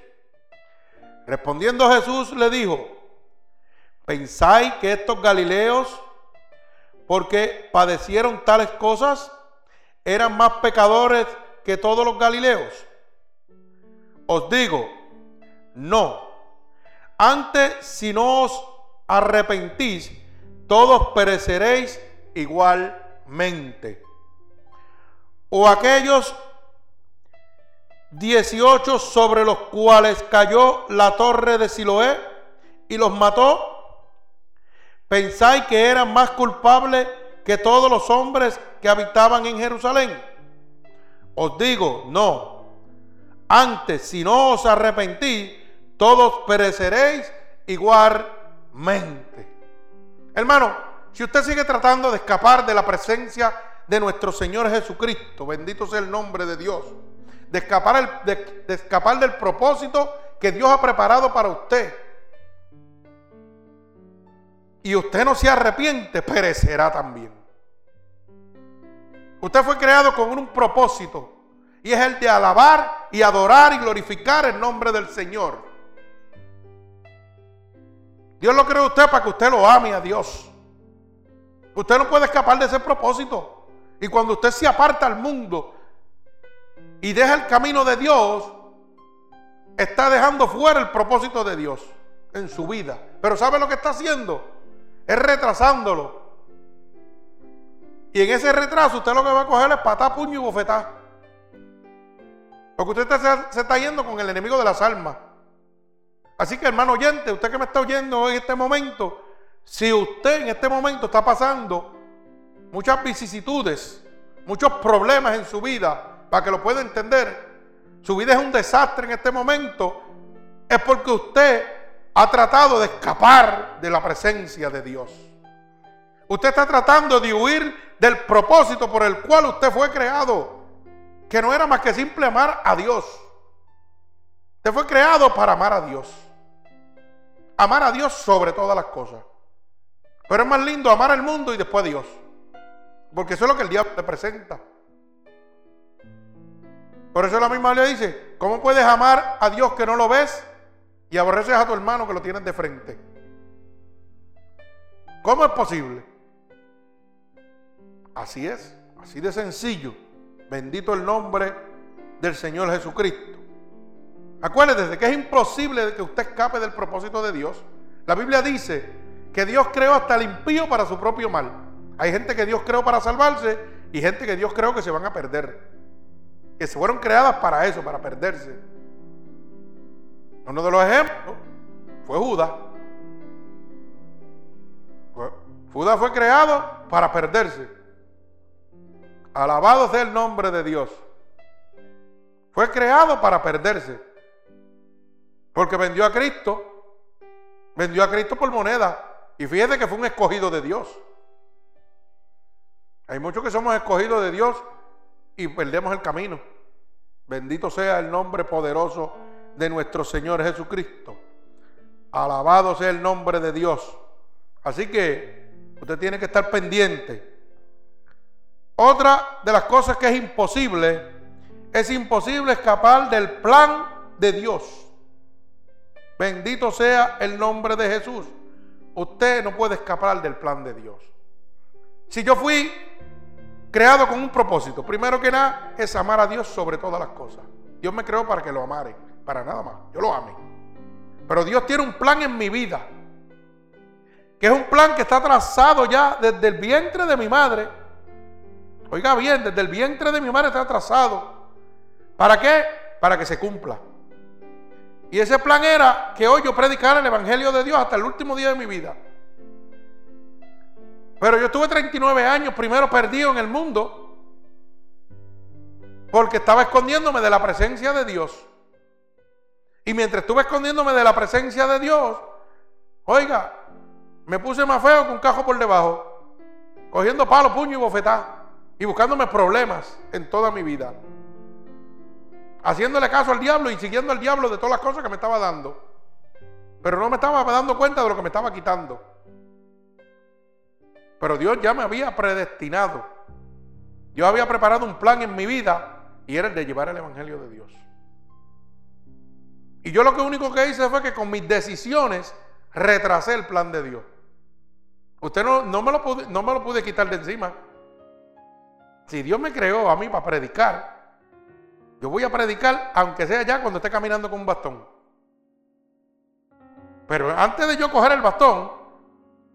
Respondiendo Jesús le dijo, ¿pensáis que estos Galileos, porque padecieron tales cosas, eran más pecadores que todos los Galileos? Os digo, no. Antes, si no os arrepentís, todos pereceréis igualmente. O aquellos 18 sobre los cuales cayó la torre de Siloé y los mató, ¿pensáis que eran más culpables que todos los hombres que habitaban en Jerusalén? Os digo, no. Antes, si no os arrepentís, todos pereceréis igualmente. Hermano, si usted sigue tratando de escapar de la presencia de nuestro Señor Jesucristo, bendito sea el nombre de Dios, de escapar, de, de escapar del propósito que Dios ha preparado para usted, y usted no se arrepiente, perecerá también. Usted fue creado con un propósito y es el de alabar y adorar y glorificar el nombre del Señor. Dios lo creó a usted para que usted lo ame a Dios. Usted no puede escapar de ese propósito. Y cuando usted se aparta al mundo y deja el camino de Dios, está dejando fuera el propósito de Dios en su vida. Pero ¿sabe lo que está haciendo? Es retrasándolo. Y en ese retraso usted lo que va a coger es patá, puño y bofetá. Porque usted se, está yendo con el enemigo de las almas. Así que hermano oyente, usted que me está oyendo en este momento, si usted en este momento está pasando muchas vicisitudes, muchos problemas en su vida, para que lo pueda entender, su vida es un desastre en este momento, es porque usted ha tratado de escapar de la presencia de Dios. Usted está tratando de huir del propósito por el cual usted fue creado, que no era más que simple amar a Dios. Usted fue creado para amar a Dios. Amar a Dios sobre todas las cosas. Pero es más lindo amar al mundo y después a Dios. Porque eso es lo que el diablo te presenta. Por eso la misma le dice, ¿cómo puedes amar a Dios que no lo ves y aborreces a tu hermano que lo tienes de frente? ¿Cómo es posible? Así es, así de sencillo. Bendito el nombre del Señor Jesucristo. Acuérdese que es imposible que usted escape del propósito de Dios. La Biblia dice que Dios creó hasta el impío para su propio mal. Hay gente que Dios creó para salvarse y gente que Dios creó que se van a perder. Que se fueron creadas para eso, para perderse. Uno de los ejemplos fue Judas. Judas fue creado para perderse. Alabado sea el nombre de Dios. Fue creado para perderse. Porque vendió a Cristo. Vendió a Cristo por moneda. Y fíjate que fue un escogido de Dios. Hay muchos que somos escogidos de Dios y perdemos el camino. Bendito sea el nombre poderoso de nuestro Señor Jesucristo. Alabado sea el nombre de Dios. Así que usted tiene que estar pendiente otra de las cosas que es imposible, es imposible escapar del plan de Dios. Bendito sea el nombre de Jesús. Usted no puede escapar del plan de Dios. Si yo fui creado con un propósito, primero que nada es amar a Dios sobre todas las cosas. Dios me creó para que lo amare, para nada más. Yo lo ame. Pero Dios tiene un plan en mi vida, que es un plan que está trazado ya desde el vientre de mi madre Oiga bien, desde el vientre de mi madre está atrasado. ¿Para qué? Para que se cumpla. Y ese plan era que hoy yo predicara el Evangelio de Dios hasta el último día de mi vida. Pero yo estuve 39 años primero perdido en el mundo porque estaba escondiéndome de la presencia de Dios. Y mientras estuve escondiéndome de la presencia de Dios, oiga, me puse más feo que un cajo por debajo, cogiendo palo, puño y bofetá, y buscándome problemas en toda mi vida. Haciéndole caso al diablo y siguiendo al diablo de todas las cosas que me estaba dando. Pero no me estaba dando cuenta de lo que me estaba quitando. Pero Dios ya me había predestinado. Yo había preparado un plan en mi vida y era el de llevar el Evangelio de Dios. Y yo lo que único que hice fue que con mis decisiones retrasé el plan de Dios. Usted no, no, me lo pude, no me lo pude quitar de encima. Si Dios me creó a mí para predicar, yo voy a predicar aunque sea ya cuando esté caminando con un bastón. Pero antes de yo coger el bastón,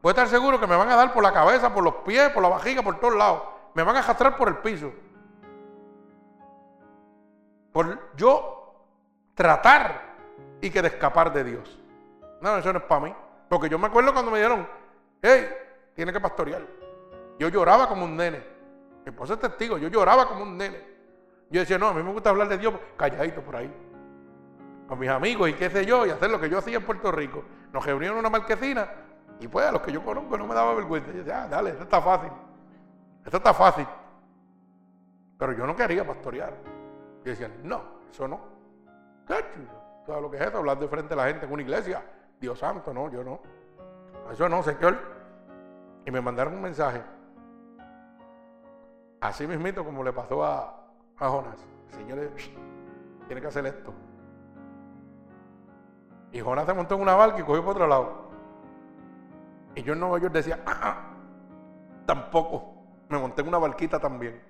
voy a estar seguro que me van a dar por la cabeza, por los pies, por la vajiga, por todos lados. Me van a arrastrar por el piso por yo tratar y que de escapar de Dios. No, eso no es para mí. Porque yo me acuerdo cuando me dijeron, hey, tiene que pastorear. Yo lloraba como un nene. Mi esposa es testigo, yo lloraba como un nene. Yo decía, no, a mí me gusta hablar de Dios calladito por ahí. Con mis amigos y qué sé yo, y hacer lo que yo hacía en Puerto Rico. Nos reunieron en una marquesina y pues a los que yo conozco no me daba vergüenza. Yo decía, ah, dale, esto está fácil. Esto está fácil. Pero yo no quería pastorear. Y decían, no, eso no. ¿Sabes lo que es eso? Hablar de frente a la gente en una iglesia. Dios santo, no, yo no. Eso no, Señor. Y me mandaron un mensaje. Así mismito como le pasó a, a Jonás. Señor, tiene que hacer esto. Y Jonás se montó en una barca y cogió por otro lado. Y yo en Nueva York decía, ah, ah, tampoco. Me monté en una barquita también.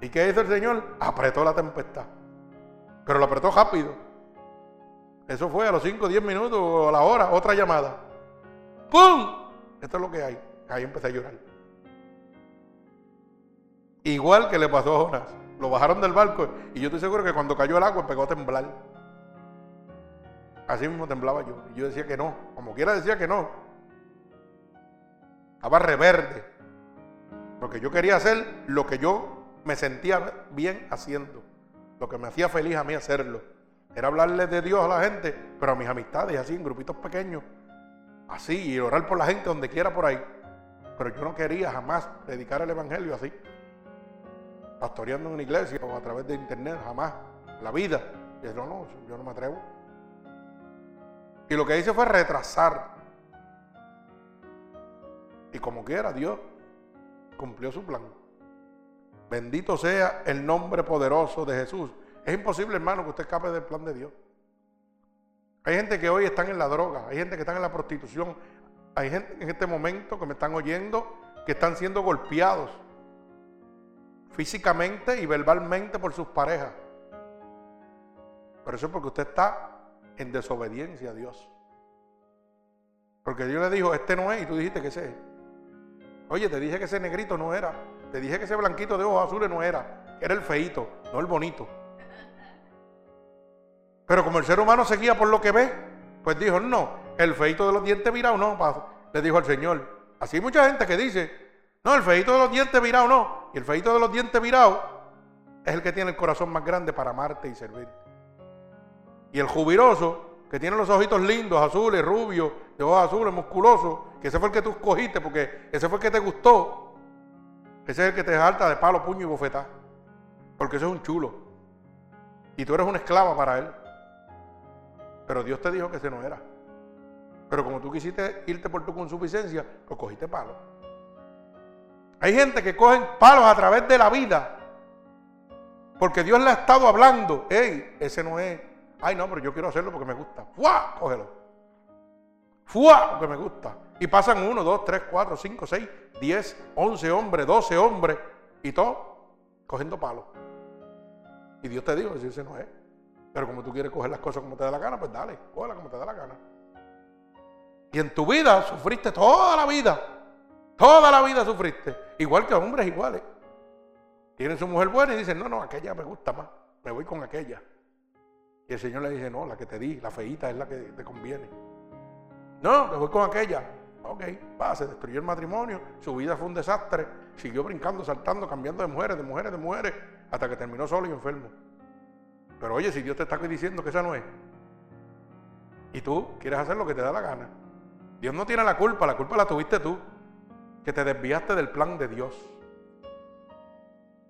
¿Y qué hizo el Señor? Apretó la tempestad. Pero lo apretó rápido. Eso fue a los 5, 10 minutos o a la hora, otra llamada. ¡Pum! Esto es lo que hay. Ahí empecé a llorar. Igual que le pasó a Jonás. Lo bajaron del barco y yo estoy seguro que cuando cayó el agua empezó a temblar. Así mismo temblaba yo. Y yo decía que no. Como quiera decía que no. Estaba reverde. Porque yo quería hacer lo que yo me sentía bien haciendo. Lo que me hacía feliz a mí hacerlo. Era hablarle de Dios a la gente, pero a mis amistades, así, en grupitos pequeños. Así, y orar por la gente donde quiera por ahí. Pero yo no quería jamás predicar el Evangelio así. Pastoreando en una iglesia o a través de internet, jamás. La vida. Y yo no, yo no me atrevo. Y lo que hice fue retrasar. Y como quiera, Dios cumplió su plan. Bendito sea el nombre poderoso de Jesús. Es imposible, hermano, que usted escape del plan de Dios. Hay gente que hoy están en la droga, hay gente que están en la prostitución, hay gente en este momento que me están oyendo que están siendo golpeados físicamente y verbalmente por sus parejas. Pero eso es porque usted está en desobediencia a Dios. Porque Dios le dijo, este no es, y tú dijiste que ese es. Oye, te dije que ese negrito no era. Te dije que ese blanquito de ojos azules no era, era el feito, no el bonito. Pero como el ser humano seguía por lo que ve, pues dijo, no, el feito de los dientes virados no, le dijo al Señor. Así hay mucha gente que dice, no, el feito de los dientes virados no. El feito de los dientes virados es el que tiene el corazón más grande para amarte y servir. Y el jubiloso, que tiene los ojitos lindos, azules, rubios, de ojos azules, musculosos, que ese fue el que tú escogiste porque ese fue el que te gustó, ese es el que te salta de palo, puño y bofetá. Porque ese es un chulo. Y tú eres una esclava para él. Pero Dios te dijo que ese no era. Pero como tú quisiste irte por tu consuficiencia, lo cogiste palo. Hay gente que cogen palos a través de la vida. Porque Dios le ha estado hablando. Ey, ese no es. Ay, no, pero yo quiero hacerlo porque me gusta. ¡Fua! Cógelo. ¡Fua! Porque me gusta. Y pasan uno, dos, tres, cuatro, cinco, seis, diez, once hombres, doce hombres y todo cogiendo palos. Y Dios te dijo, ese no es. Pero como tú quieres coger las cosas como te da la gana, pues dale, cógela como te da la gana. Y en tu vida sufriste toda la vida Toda la vida sufriste. Igual que hombres iguales. Tienen su mujer buena y dicen, no, no, aquella me gusta más. Me voy con aquella. Y el Señor le dice, no, la que te di, la feíta es la que te conviene. No, me voy con aquella. Ok, va, se destruyó el matrimonio, su vida fue un desastre, siguió brincando, saltando, cambiando de mujeres, de mujeres, de mujeres, hasta que terminó solo y enfermo. Pero oye, si Dios te está diciendo que esa no es, y tú quieres hacer lo que te da la gana, Dios no tiene la culpa, la culpa la tuviste tú, que te desviaste del plan de Dios.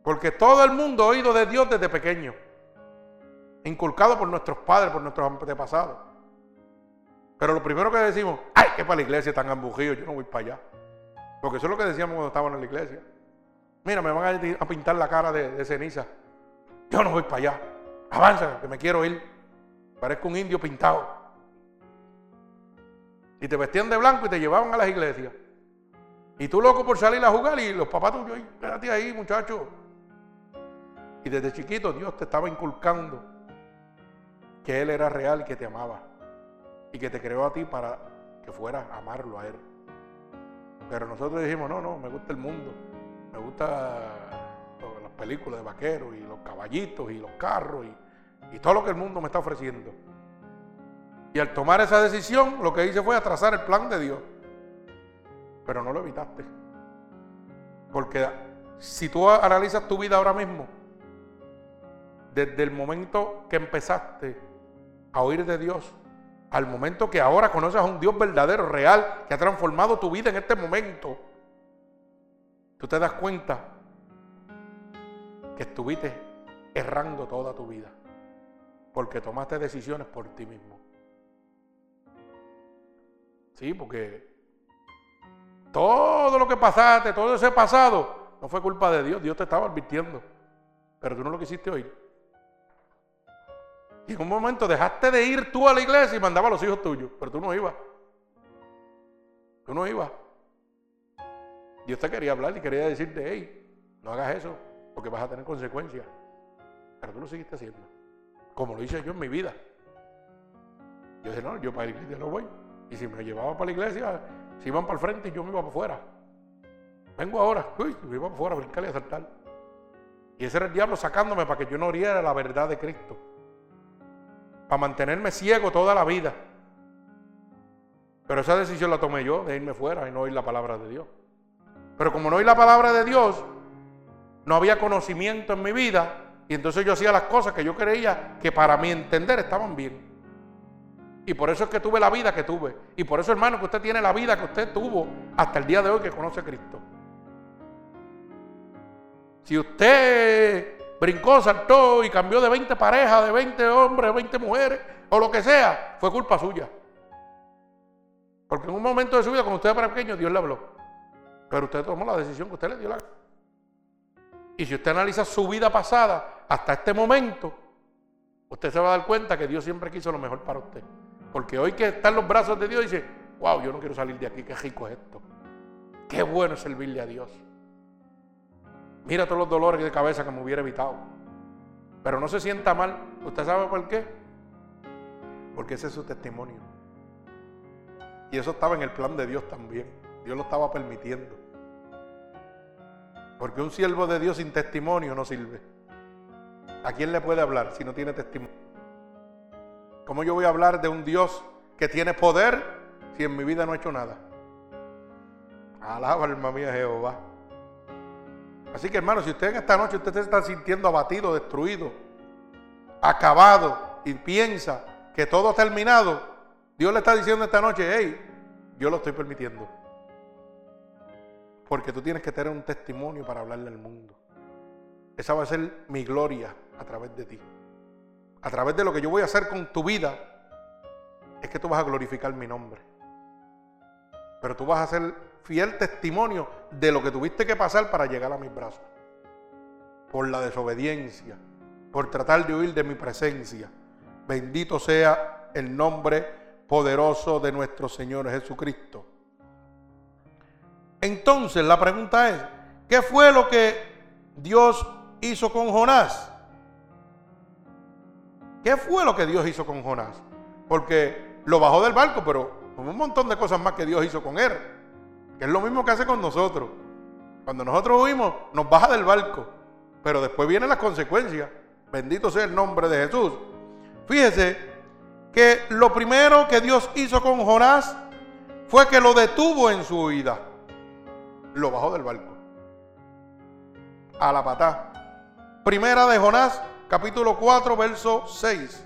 Porque todo el mundo ha oído de Dios desde pequeño, inculcado por nuestros padres, por nuestros antepasados. Pero lo primero que decimos, ay, que para la iglesia tan ambujido, yo no voy para allá. Porque eso es lo que decíamos cuando estábamos en la iglesia. Mira, me van a pintar la cara de, de ceniza. Yo no voy para allá. Avanza, que me quiero ir. Parezco un indio pintado. Y te vestían de blanco y te llevaban a las iglesias. Y tú loco por salir a jugar y los papás tuyos, espérate ahí, muchacho. Y desde chiquito Dios te estaba inculcando que Él era real que te amaba y que te creó a ti para que fueras a amarlo a Él. Pero nosotros dijimos, no, no, me gusta el mundo, me gusta las películas de vaqueros y los caballitos y los carros y, y todo lo que el mundo me está ofreciendo. Y al tomar esa decisión, lo que hice fue atrasar el plan de Dios. Pero no lo evitaste. Porque si tú analizas tu vida ahora mismo, desde el momento que empezaste a oír de Dios, al momento que ahora conoces a un Dios verdadero, real, que ha transformado tu vida en este momento, tú te das cuenta que estuviste errando toda tu vida, porque tomaste decisiones por ti mismo. Sí, porque todo lo que pasaste, todo ese pasado, no fue culpa de Dios, Dios te estaba advirtiendo, pero tú no lo quisiste oír. Y en un momento dejaste de ir tú a la iglesia y mandaba a los hijos tuyos, pero tú no ibas. Tú no ibas. Dios te quería hablar y quería decirte, hey, no hagas eso, porque vas a tener consecuencias. Pero tú lo seguiste haciendo, como lo hice yo en mi vida. Yo dije, no, yo para la iglesia no voy. Y si me llevaban para la iglesia, si iban para el frente y yo me iba para afuera. Vengo ahora, uy, me iba para afuera a brincar y a saltar. Y ese era el diablo sacándome para que yo no oriera la verdad de Cristo para mantenerme ciego toda la vida. Pero esa decisión la tomé yo de irme fuera y no oír la palabra de Dios. Pero como no oí la palabra de Dios, no había conocimiento en mi vida y entonces yo hacía las cosas que yo creía que para mi entender estaban bien. Y por eso es que tuve la vida que tuve. Y por eso, hermano, que usted tiene la vida que usted tuvo hasta el día de hoy que conoce a Cristo. Si usted brincó, saltó y cambió de 20 parejas, de 20 hombres, 20 mujeres, o lo que sea, fue culpa suya. Porque en un momento de su vida, cuando usted era pequeño, Dios le habló. Pero usted tomó la decisión que usted le dio la Y si usted analiza su vida pasada hasta este momento, usted se va a dar cuenta que Dios siempre quiso lo mejor para usted. Porque hoy que está en los brazos de Dios, dice, wow, yo no quiero salir de aquí, qué rico es esto. Qué bueno es servirle a Dios. Mira todos los dolores de cabeza que me hubiera evitado. Pero no se sienta mal. ¿Usted sabe por qué? Porque ese es su testimonio. Y eso estaba en el plan de Dios también. Dios lo estaba permitiendo. Porque un siervo de Dios sin testimonio no sirve. ¿A quién le puede hablar si no tiene testimonio? ¿Cómo yo voy a hablar de un Dios que tiene poder si en mi vida no he hecho nada? Alaba alma mía Jehová. Así que hermano, si usted en esta noche usted se está sintiendo abatido, destruido, acabado y piensa que todo ha terminado, Dios le está diciendo esta noche, hey, yo lo estoy permitiendo. Porque tú tienes que tener un testimonio para hablarle al mundo. Esa va a ser mi gloria a través de ti. A través de lo que yo voy a hacer con tu vida, es que tú vas a glorificar mi nombre. Pero tú vas a ser fiel testimonio de lo que tuviste que pasar para llegar a mis brazos. Por la desobediencia, por tratar de huir de mi presencia. Bendito sea el nombre poderoso de nuestro Señor Jesucristo. Entonces la pregunta es, ¿qué fue lo que Dios hizo con Jonás? ¿Qué fue lo que Dios hizo con Jonás? Porque lo bajó del barco, pero con un montón de cosas más que Dios hizo con él. Que es lo mismo que hace con nosotros. Cuando nosotros huimos, nos baja del barco. Pero después vienen las consecuencias. Bendito sea el nombre de Jesús. Fíjese que lo primero que Dios hizo con Jonás fue que lo detuvo en su huida. Lo bajó del barco. A la patá. Primera de Jonás, capítulo 4, verso 6.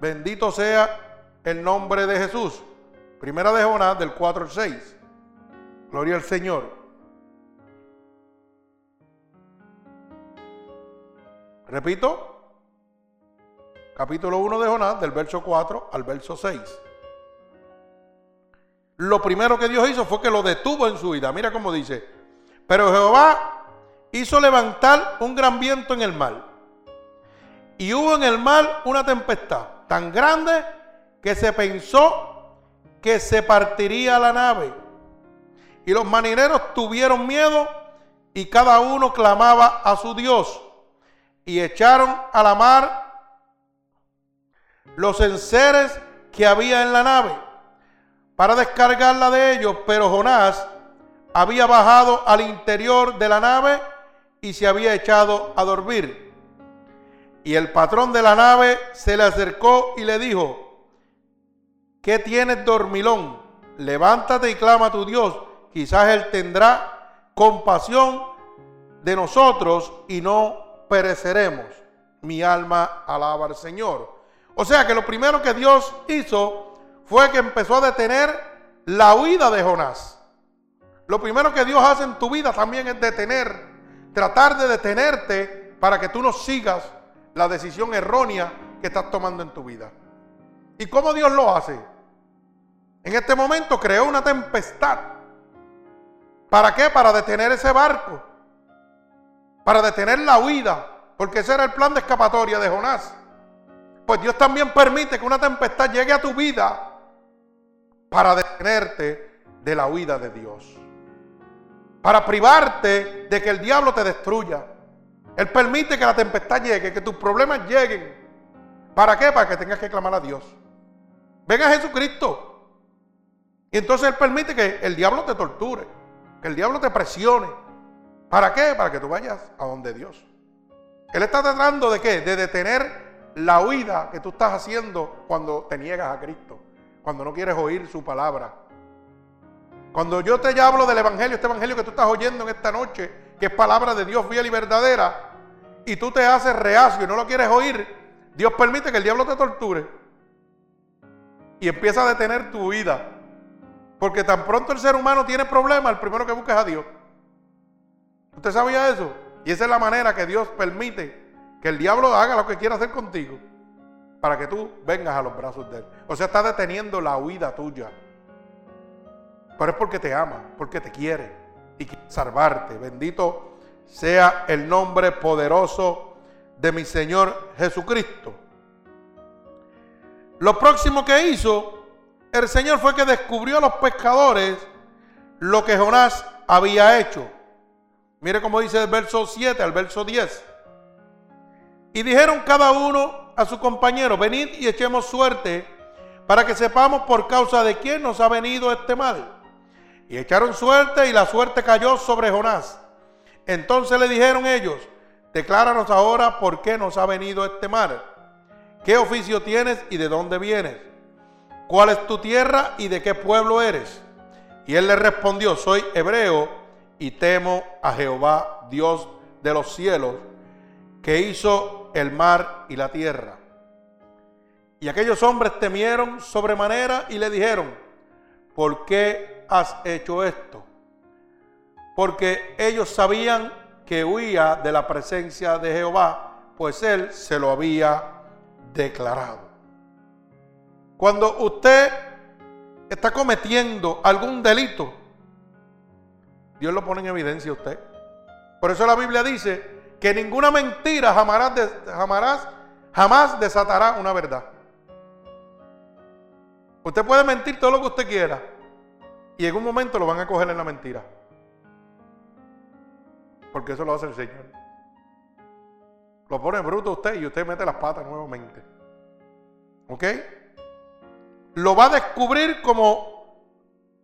Bendito sea el nombre de Jesús. Primera de Jonás, del 4 al 6. Gloria al Señor. Repito, capítulo 1 de Jonás, del verso 4 al verso 6. Lo primero que Dios hizo fue que lo detuvo en su vida. Mira cómo dice. Pero Jehová hizo levantar un gran viento en el mar. Y hubo en el mar una tempestad tan grande que se pensó que se partiría la nave. Y los marineros tuvieron miedo y cada uno clamaba a su Dios. Y echaron a la mar los enseres que había en la nave para descargarla de ellos, pero Jonás había bajado al interior de la nave y se había echado a dormir. Y el patrón de la nave se le acercó y le dijo, ¿qué tienes dormilón? Levántate y clama a tu Dios, quizás Él tendrá compasión de nosotros y no pereceremos. Mi alma alaba al Señor. O sea que lo primero que Dios hizo fue que empezó a detener la huida de Jonás. Lo primero que Dios hace en tu vida también es detener, tratar de detenerte para que tú no sigas la decisión errónea que estás tomando en tu vida. ¿Y cómo Dios lo hace? En este momento creó una tempestad. ¿Para qué? Para detener ese barco. Para detener la huida. Porque ese era el plan de escapatoria de Jonás pues Dios también permite que una tempestad llegue a tu vida para detenerte de la huida de Dios. Para privarte de que el diablo te destruya. Él permite que la tempestad llegue, que tus problemas lleguen. ¿Para qué? Para que tengas que clamar a Dios. Ven a Jesucristo. Y entonces Él permite que el diablo te torture, que el diablo te presione. ¿Para qué? Para que tú vayas a donde Dios. Él está tratando de qué? De detener la huida que tú estás haciendo cuando te niegas a Cristo, cuando no quieres oír su palabra. Cuando yo te hablo del Evangelio, este Evangelio que tú estás oyendo en esta noche, que es palabra de Dios fiel y verdadera, y tú te haces reacio y no lo quieres oír, Dios permite que el diablo te torture y empieza a detener tu vida. Porque tan pronto el ser humano tiene problemas, el primero que busca es a Dios. ¿Usted sabía eso? Y esa es la manera que Dios permite que el diablo haga lo que quiera hacer contigo para que tú vengas a los brazos de él. O sea, está deteniendo la huida tuya. Pero es porque te ama, porque te quiere y quiere salvarte. Bendito sea el nombre poderoso de mi Señor Jesucristo. Lo próximo que hizo el Señor fue que descubrió a los pescadores lo que Jonás había hecho. Mire cómo dice el verso 7 al verso 10. Y dijeron cada uno a su compañero, venid y echemos suerte para que sepamos por causa de quién nos ha venido este mal. Y echaron suerte y la suerte cayó sobre Jonás. Entonces le dijeron ellos, decláranos ahora por qué nos ha venido este mal. ¿Qué oficio tienes y de dónde vienes? ¿Cuál es tu tierra y de qué pueblo eres? Y él le respondió, soy hebreo y temo a Jehová, Dios de los cielos, que hizo el mar y la tierra. Y aquellos hombres temieron sobremanera y le dijeron, ¿por qué has hecho esto? Porque ellos sabían que huía de la presencia de Jehová, pues él se lo había declarado. Cuando usted está cometiendo algún delito, Dios lo pone en evidencia usted. Por eso la Biblia dice que ninguna mentira jamás, jamás desatará una verdad. Usted puede mentir todo lo que usted quiera y en un momento lo van a coger en la mentira. Porque eso lo hace el Señor. Lo pone bruto usted y usted mete las patas nuevamente. ¿Ok? Lo va a descubrir como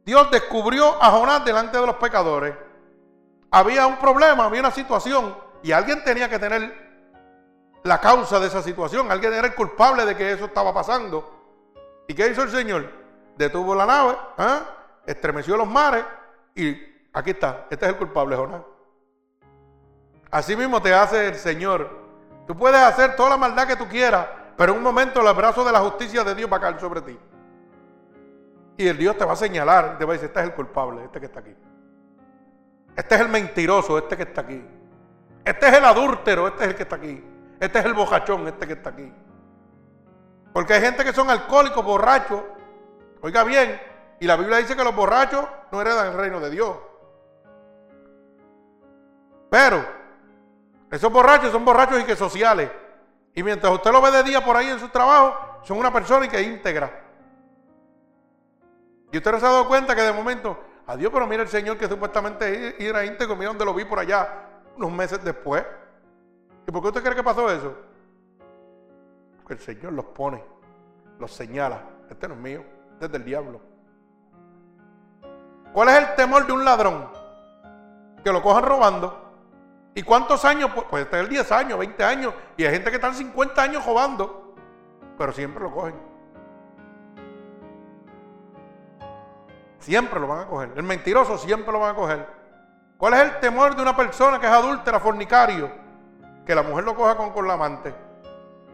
Dios descubrió a Jonás delante de los pecadores. Había un problema, había una situación y alguien tenía que tener la causa de esa situación. Alguien era el culpable de que eso estaba pasando. ¿Y qué hizo el Señor? Detuvo la nave, ¿ah? Estremeció los mares y aquí está, este es el culpable, Jonás. Así mismo te hace el Señor. Tú puedes hacer toda la maldad que tú quieras, pero en un momento el abrazo de la justicia de Dios va a caer sobre ti. Y el Dios te va a señalar, te va a decir, este es el culpable, este que está aquí. Este es el mentiroso, este que está aquí. Este es el adúltero, este es el que está aquí. Este es el bojachón, este que está aquí. Porque hay gente que son alcohólicos, borrachos. Oiga bien, y la Biblia dice que los borrachos no heredan el reino de Dios. Pero esos borrachos son borrachos y que sociales. Y mientras usted lo ve de día por ahí en su trabajo, son una persona y que íntegra. Y usted no se ha dado cuenta que de momento, adiós, pero mira el Señor que supuestamente era íntegro, mira donde lo vi por allá unos meses después. ¿Y por qué usted cree que pasó eso? Porque el Señor los pone, los señala. Este no es mío, este es del diablo. ¿Cuál es el temor de un ladrón? Que lo cojan robando. ¿Y cuántos años? Puede tener 10 años, 20 años. Y hay gente que están 50 años robando. Pero siempre lo cogen. Siempre lo van a coger. El mentiroso siempre lo van a coger. ¿Cuál es el temor de una persona que es adúltera, fornicario? que la mujer lo coja con, con la amante.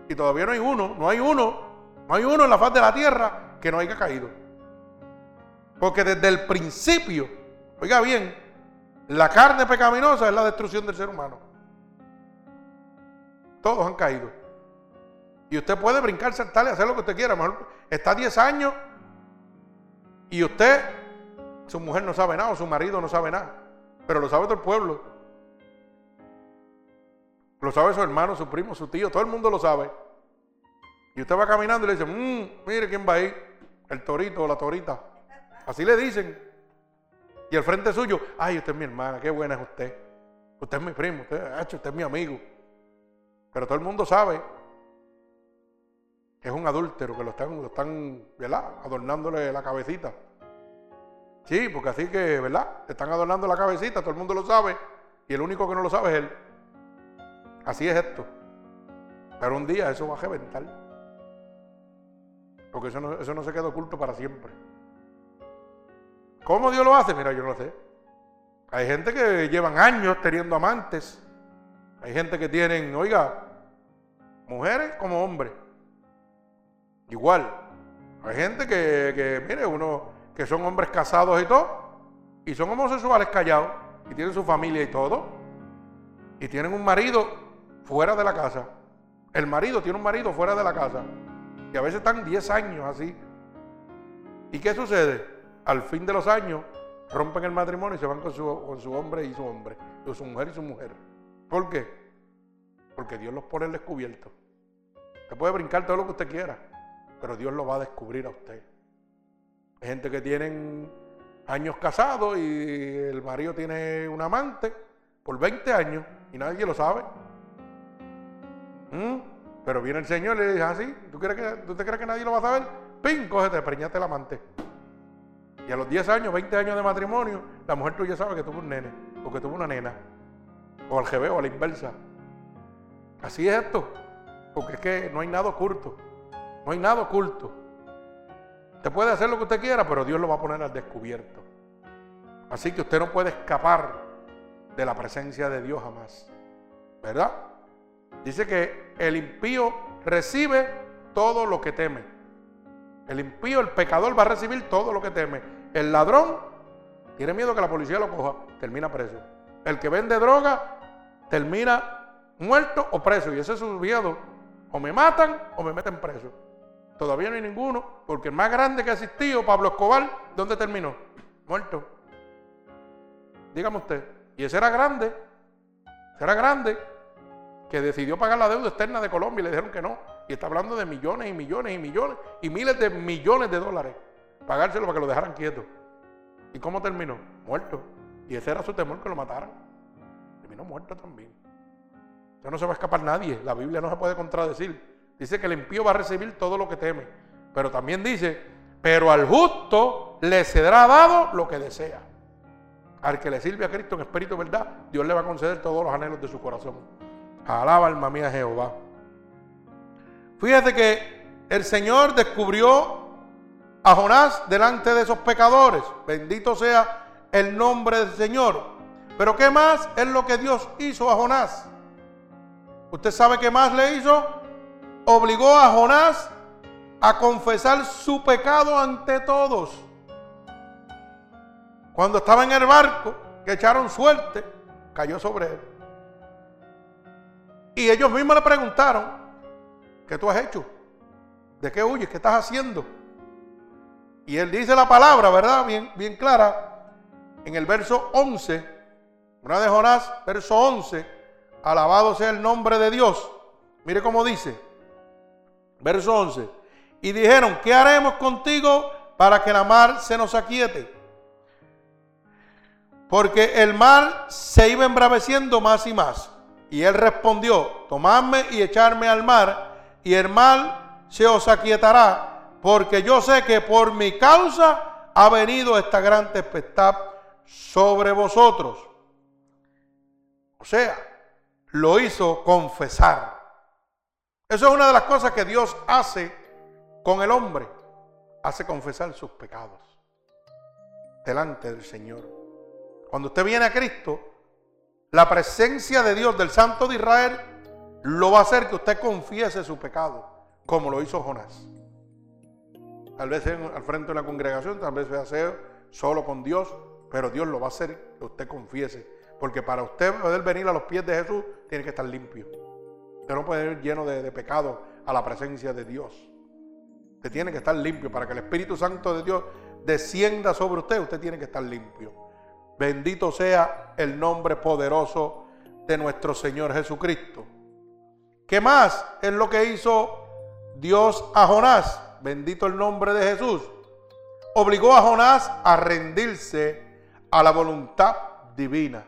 Y todavía no hay uno, no hay uno, no hay uno en la faz de la tierra que no haya caído. Porque desde el principio, oiga bien, la carne pecaminosa es la destrucción del ser humano. Todos han caído. Y usted puede brincar, saltar y hacer lo que usted quiera. Está 10 años y usted, su mujer no sabe nada o su marido no sabe nada. Pero lo sabe todo el pueblo. Lo sabe su hermano, su primo, su tío, todo el mundo lo sabe. Y usted va caminando y le dice, mmm, mire quién va ahí, el torito o la torita. Así le dicen. Y al frente suyo, ay, usted es mi hermana, qué buena es usted. Usted es mi primo, usted, usted es mi amigo. Pero todo el mundo sabe que es un adúltero, que lo están, lo están ¿verdad? adornándole la cabecita. Sí, porque así que, ¿verdad? Están adornando la cabecita, todo el mundo lo sabe. Y el único que no lo sabe es él. Así es esto. Pero un día eso va a reventar. Porque eso no, eso no se queda oculto para siempre. ¿Cómo Dios lo hace? Mira, yo no sé. Hay gente que llevan años teniendo amantes. Hay gente que tienen, oiga, mujeres como hombres. Igual. Hay gente que, que, mire, uno, que son hombres casados y todo, y son homosexuales callados, y tienen su familia y todo, y tienen un marido fuera de la casa. El marido tiene un marido fuera de la casa. Y a veces están 10 años así. ¿Y qué sucede? Al fin de los años rompen el matrimonio y se van con su, con su hombre y su hombre, su mujer y su mujer. ¿Por qué? Porque Dios los pone en descubierto. Usted puede brincar todo lo que usted quiera, pero Dios lo va a descubrir a usted. Hay gente que tienen años casados y el marido tiene un amante por 20 años y nadie lo sabe. ¿Mm? Pero viene el Señor y le dice así, ah, ¿tú, crees que, ¿tú te crees que nadie lo va a saber? ¡Pim! Cógete, preñate el amante. Y a los 10 años, 20 años de matrimonio, la mujer tuya sabe que tuvo un nene, o que tuvo una nena, o al revés, o a la inversa. Así es esto, porque es que no hay nada oculto, no hay nada oculto. Usted puede hacer lo que usted quiera, pero Dios lo va a poner al descubierto. Así que usted no puede escapar de la presencia de Dios jamás. ¿Verdad? Dice que el impío recibe todo lo que teme. El impío, el pecador va a recibir todo lo que teme. El ladrón tiene miedo que la policía lo coja, termina preso. El que vende droga termina muerto o preso. Y ese es su miedo. O me matan o me meten preso. Todavía no hay ninguno, porque el más grande que ha existido, Pablo Escobar, ¿dónde terminó? Muerto. Dígame usted. Y ese era grande. Ese era grande que decidió pagar la deuda externa de Colombia y le dijeron que no. Y está hablando de millones y millones y millones y miles de millones de dólares. Pagárselo para que lo dejaran quieto. ¿Y cómo terminó? Muerto. Y ese era su temor que lo mataran. Terminó muerto también. Entonces no se va a escapar nadie. La Biblia no se puede contradecir. Dice que el impío va a recibir todo lo que teme. Pero también dice, pero al justo le será dado lo que desea. Al que le sirve a Cristo en espíritu y verdad, Dios le va a conceder todos los anhelos de su corazón. Alaba alma mía Jehová. Fíjate que el Señor descubrió a Jonás delante de esos pecadores. Bendito sea el nombre del Señor. Pero ¿qué más es lo que Dios hizo a Jonás? ¿Usted sabe qué más le hizo? Obligó a Jonás a confesar su pecado ante todos. Cuando estaba en el barco, que echaron suerte, cayó sobre él. Y ellos mismos le preguntaron, ¿qué tú has hecho? ¿De qué huyes? ¿Qué estás haciendo? Y él dice la palabra, ¿verdad? Bien, bien clara. En el verso 11, una de Jonás, verso 11, alabado sea el nombre de Dios. Mire cómo dice, verso 11. Y dijeron, ¿qué haremos contigo para que la mar se nos aquiete? Porque el mar se iba embraveciendo más y más. Y él respondió, tomadme y echarme al mar, y el mar se os aquietará, porque yo sé que por mi causa ha venido esta gran tempestad sobre vosotros. O sea, lo hizo confesar. Eso es una de las cosas que Dios hace con el hombre. Hace confesar sus pecados delante del Señor. Cuando usted viene a Cristo, la presencia de Dios, del Santo de Israel, lo va a hacer que usted confiese su pecado, como lo hizo Jonás. Tal vez al frente de la congregación, tal vez sea solo con Dios, pero Dios lo va a hacer que usted confiese. Porque para usted poder venir a los pies de Jesús, tiene que estar limpio. Usted no puede ir lleno de, de pecado a la presencia de Dios. Usted tiene que estar limpio. Para que el Espíritu Santo de Dios descienda sobre usted, usted tiene que estar limpio. Bendito sea el nombre poderoso de nuestro Señor Jesucristo. ¿Qué más es lo que hizo Dios a Jonás? Bendito el nombre de Jesús. Obligó a Jonás a rendirse a la voluntad divina.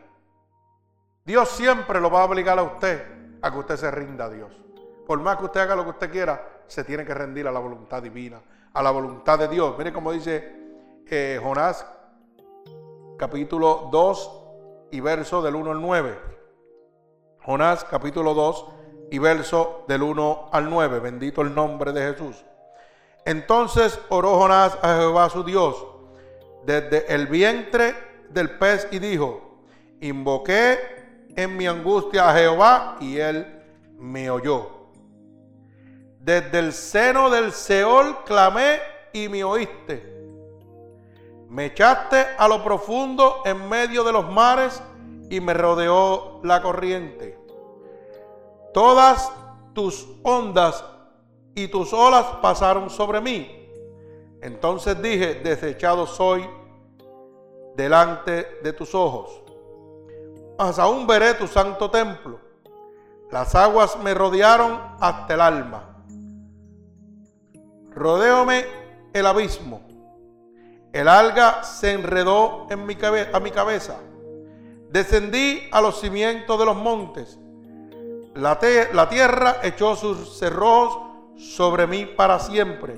Dios siempre lo va a obligar a usted a que usted se rinda a Dios. Por más que usted haga lo que usted quiera, se tiene que rendir a la voluntad divina, a la voluntad de Dios. Mire cómo dice eh, Jonás capítulo 2 y verso del 1 al 9. Jonás capítulo 2 y verso del 1 al 9. Bendito el nombre de Jesús. Entonces oró Jonás a Jehová su Dios desde el vientre del pez y dijo, invoqué en mi angustia a Jehová y él me oyó. Desde el seno del Seol clamé y me oíste. Me echaste a lo profundo en medio de los mares y me rodeó la corriente. Todas tus ondas y tus olas pasaron sobre mí. Entonces dije, desechado soy delante de tus ojos. Mas aún veré tu santo templo. Las aguas me rodearon hasta el alma. Rodéome el abismo el alga se enredó en mi a mi cabeza. Descendí a los cimientos de los montes. La, la tierra echó sus cerrojos sobre mí para siempre.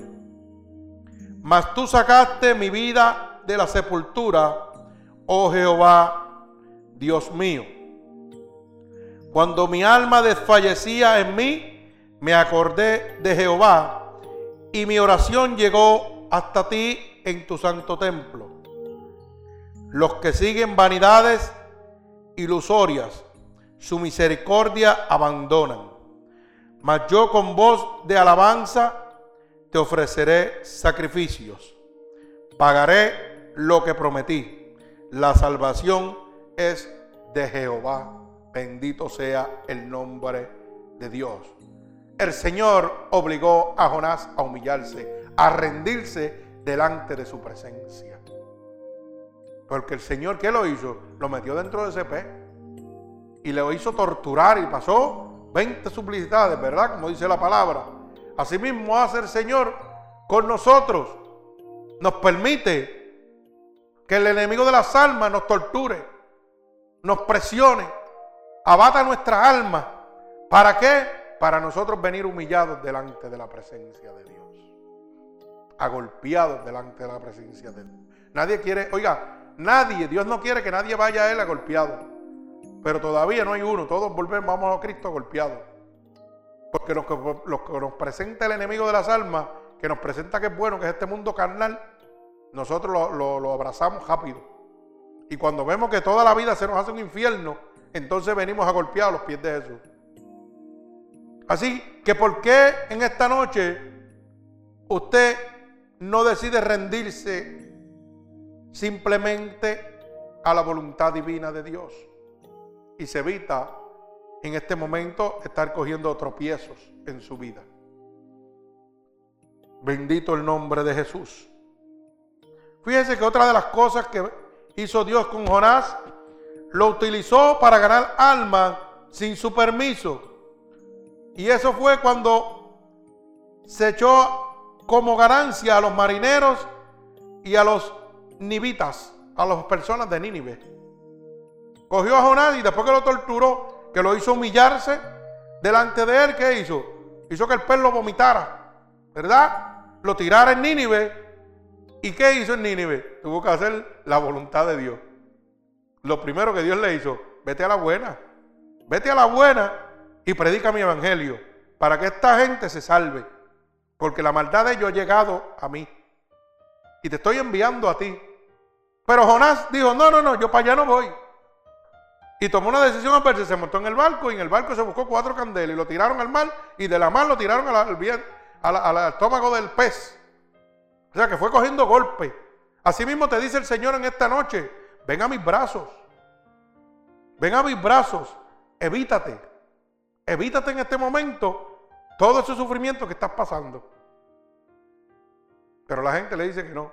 Mas tú sacaste mi vida de la sepultura, oh Jehová, Dios mío. Cuando mi alma desfallecía en mí, me acordé de Jehová y mi oración llegó hasta ti en tu santo templo. Los que siguen vanidades ilusorias, su misericordia abandonan. Mas yo con voz de alabanza te ofreceré sacrificios. Pagaré lo que prometí. La salvación es de Jehová. Bendito sea el nombre de Dios. El Señor obligó a Jonás a humillarse, a rendirse delante de su presencia. Porque el Señor, ¿qué lo hizo? Lo metió dentro de ese pez y le hizo torturar y pasó 20 suplicidades, ¿verdad? Como dice la palabra. Asimismo hace el Señor con nosotros. Nos permite que el enemigo de las almas nos torture, nos presione, abata nuestra alma. ¿Para qué? Para nosotros venir humillados delante de la presencia de Dios. agolpeados delante de la presencia de Él. Nadie quiere, oiga, nadie, Dios no quiere que nadie vaya a Él agolpeado. Pero todavía no hay uno, todos volvemos, vamos a Cristo golpeados. Porque lo que, lo que nos presenta el enemigo de las almas, que nos presenta que es bueno, que es este mundo carnal, nosotros lo, lo abrazamos rápido. Y cuando vemos que toda la vida se nos hace un infierno, entonces venimos a golpear a los pies de Jesús. Así que ¿por qué en esta noche usted no decide rendirse simplemente a la voluntad divina de Dios? Y se evita en este momento estar cogiendo tropiezos en su vida. Bendito el nombre de Jesús. Fíjese que otra de las cosas que hizo Dios con Jonás, lo utilizó para ganar alma sin su permiso. Y eso fue cuando se echó como ganancia a los marineros y a los nibitas, a las personas de Nínive. Cogió a Jonás y después que lo torturó, que lo hizo humillarse delante de él, ¿qué hizo? Hizo que el pez lo vomitara, ¿verdad? Lo tirara en Nínive. ¿Y qué hizo en Nínive? Tuvo que hacer la voluntad de Dios. Lo primero que Dios le hizo, vete a la buena. Vete a la buena y predica mi evangelio para que esta gente se salve. Porque la maldad de ellos ha llegado a mí. Y te estoy enviando a ti. Pero Jonás dijo, no, no, no, yo para allá no voy. Y tomó una decisión a se montó en el barco y en el barco se buscó cuatro candelas y lo tiraron al mar y de la mar lo tiraron al, al estómago del pez. O sea que fue cogiendo golpes. Así mismo te dice el Señor en esta noche, ven a mis brazos. Ven a mis brazos, evítate. Evítate en este momento todo ese sufrimiento que estás pasando. Pero la gente le dice que no.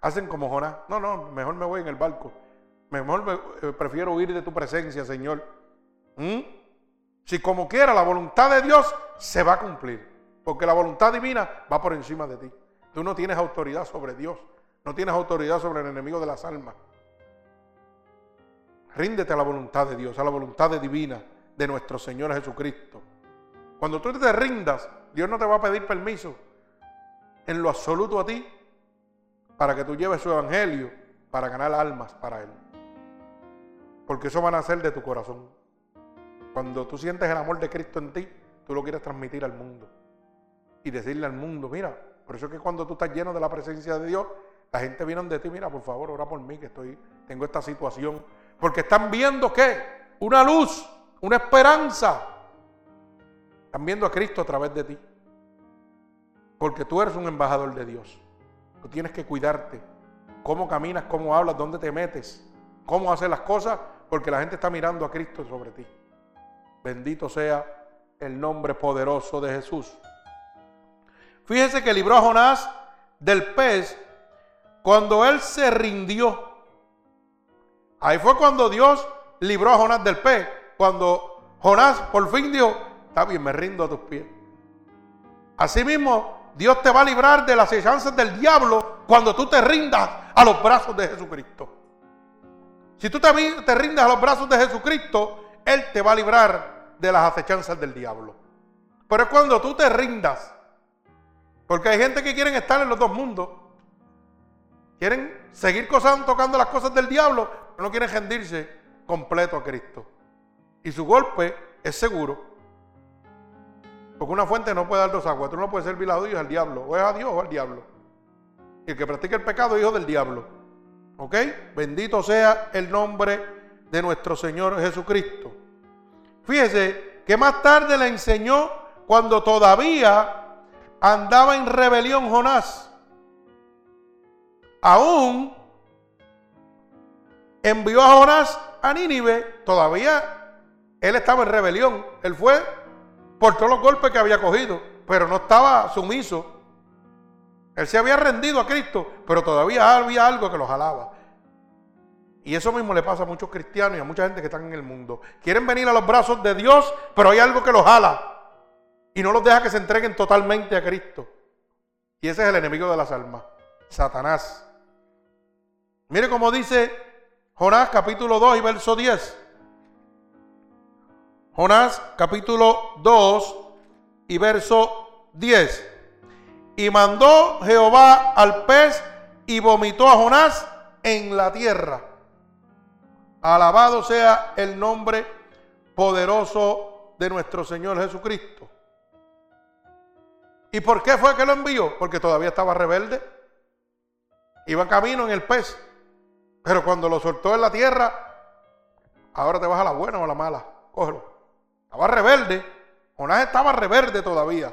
Hacen como Jonás. No, no, mejor me voy en el barco. Mejor me, eh, prefiero huir de tu presencia, Señor. ¿Mm? Si como quiera la voluntad de Dios se va a cumplir. Porque la voluntad divina va por encima de ti. Tú no tienes autoridad sobre Dios. No tienes autoridad sobre el enemigo de las almas. Ríndete a la voluntad de Dios, a la voluntad divina de nuestro Señor Jesucristo. Cuando tú te rindas, Dios no te va a pedir permiso en lo absoluto a ti para que tú lleves su evangelio para ganar almas para Él. Porque eso va a nacer de tu corazón. Cuando tú sientes el amor de Cristo en ti, tú lo quieres transmitir al mundo. Y decirle al mundo, mira, por eso es que cuando tú estás lleno de la presencia de Dios, la gente viene de ti, mira, por favor, ora por mí, que estoy, tengo esta situación. Porque están viendo que una luz una esperanza. Están viendo a Cristo a través de ti. Porque tú eres un embajador de Dios. Tú tienes que cuidarte. Cómo caminas, cómo hablas, dónde te metes, cómo haces las cosas, porque la gente está mirando a Cristo sobre ti. Bendito sea el nombre poderoso de Jesús. Fíjese que libró a Jonás del pez cuando él se rindió. Ahí fue cuando Dios libró a Jonás del pez cuando Jonás por fin dijo, está bien, me rindo a tus pies. Asimismo, Dios te va a librar de las acechanzas del diablo cuando tú te rindas a los brazos de Jesucristo. Si tú te, te rindas a los brazos de Jesucristo, Él te va a librar de las acechanzas del diablo. Pero es cuando tú te rindas. Porque hay gente que quieren estar en los dos mundos. Quieren seguir tocando las cosas del diablo, pero no quieren rendirse completo a Cristo y su golpe es seguro. Porque una fuente no puede dar dos aguas. Tú no puedes servir a Dios al diablo. O es a Dios o al diablo. Y el que practica el pecado es hijo del diablo. ¿Ok? Bendito sea el nombre de nuestro Señor Jesucristo. Fíjese que más tarde le enseñó cuando todavía andaba en rebelión Jonás. Aún envió a Jonás a Nínive, todavía él estaba en rebelión. Él fue por todos los golpes que había cogido, pero no estaba sumiso. Él se había rendido a Cristo, pero todavía había algo que lo jalaba. Y eso mismo le pasa a muchos cristianos y a mucha gente que están en el mundo. Quieren venir a los brazos de Dios, pero hay algo que los jala. Y no los deja que se entreguen totalmente a Cristo. Y ese es el enemigo de las almas, Satanás. Mire cómo dice Jonás capítulo 2 y verso 10. Jonás capítulo 2 y verso 10. Y mandó Jehová al pez y vomitó a Jonás en la tierra. Alabado sea el nombre poderoso de nuestro Señor Jesucristo. ¿Y por qué fue que lo envió? Porque todavía estaba rebelde. Iba camino en el pez. Pero cuando lo soltó en la tierra, ahora te vas a la buena o a la mala. Cógelo. Estaba rebelde. Jonás estaba rebelde todavía.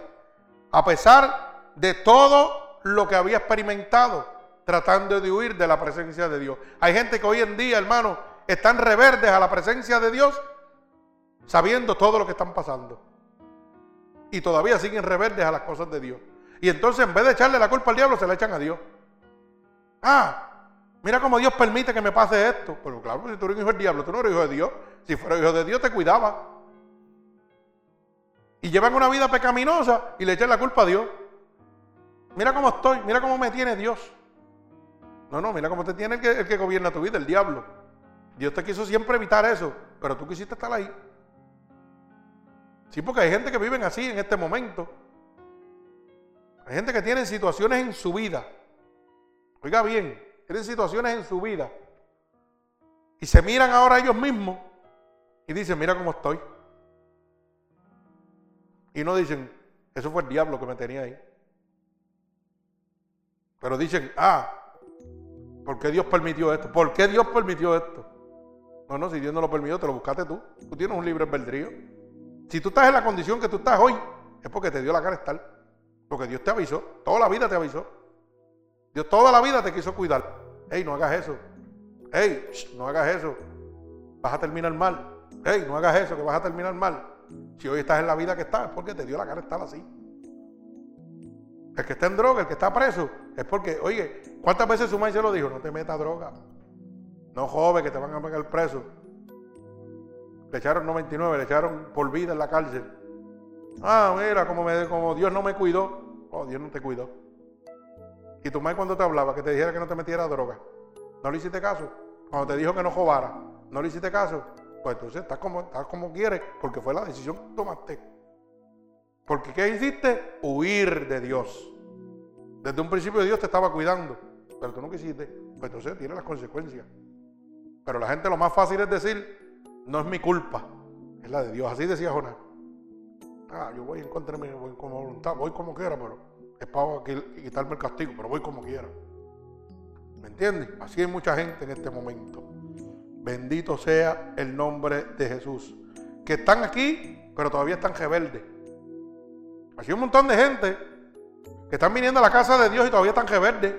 A pesar de todo lo que había experimentado tratando de huir de la presencia de Dios. Hay gente que hoy en día, hermano, están reverdes a la presencia de Dios sabiendo todo lo que están pasando. Y todavía siguen reverdes a las cosas de Dios. Y entonces en vez de echarle la culpa al diablo, se la echan a Dios. Ah, mira cómo Dios permite que me pase esto. Pero claro, si tú eres hijo del diablo, tú no eres hijo de Dios. Si fuera hijo de Dios, te cuidaba. Y llevan una vida pecaminosa y le echan la culpa a Dios. Mira cómo estoy, mira cómo me tiene Dios. No, no, mira cómo te tiene el que, gobierna tu vida, el diablo. Dios te quiso siempre evitar eso, pero tú quisiste estar ahí. Sí, porque hay gente que viven así en este momento. Hay gente que tiene situaciones en su vida. Oiga bien, tienen situaciones en su vida. Y se miran ahora ellos mismos y dicen, mira cómo estoy. Y no dicen, eso fue el diablo que me tenía ahí. Pero dicen, ah, ¿por qué Dios permitió esto? ¿Por qué Dios permitió esto? No, no, si Dios no lo permitió, te lo buscaste tú. Tú tienes un libre albedrío. Si tú estás en la condición que tú estás hoy, es porque te dio la cara estar. Porque Dios te avisó, toda la vida te avisó. Dios toda la vida te quiso cuidar. Ey, no hagas eso. Ey, no hagas eso. Vas a terminar mal. Ey, no hagas eso, que vas a terminar mal. Si hoy estás en la vida que estás, es porque te dio la cara estar así. El que está en droga, el que está preso, es porque, oye, ¿cuántas veces su madre se lo dijo? No te metas droga. No joven, que te van a pegar preso. Le echaron 99, le echaron por vida en la cárcel. Ah, mira, como, Dios no me cuidó. Oh, Dios no te cuidó. Y tu madre cuando te hablaba, que te dijera que no te metiera droga. ¿No le hiciste caso? Cuando te dijo que no jobara, ¿no le hiciste caso? Pues entonces estás como, estás como quieres, porque fue la decisión que tomaste. Porque ¿qué hiciste? Huir de Dios. Desde un principio Dios te estaba cuidando, pero tú no quisiste. Pues entonces tiene las consecuencias. Pero la gente lo más fácil es decir, no es mi culpa, es la de Dios. Así decía Jonás. Ah, yo voy en contra de voy como voluntad, voy como quiera, pero es para quitarme el castigo, pero voy como quiera. ¿Me entiendes? Así hay mucha gente en este momento. Bendito sea el nombre de Jesús. Que están aquí, pero todavía están rebeldes. Así hay un montón de gente que están viniendo a la casa de Dios y todavía están rebeldes.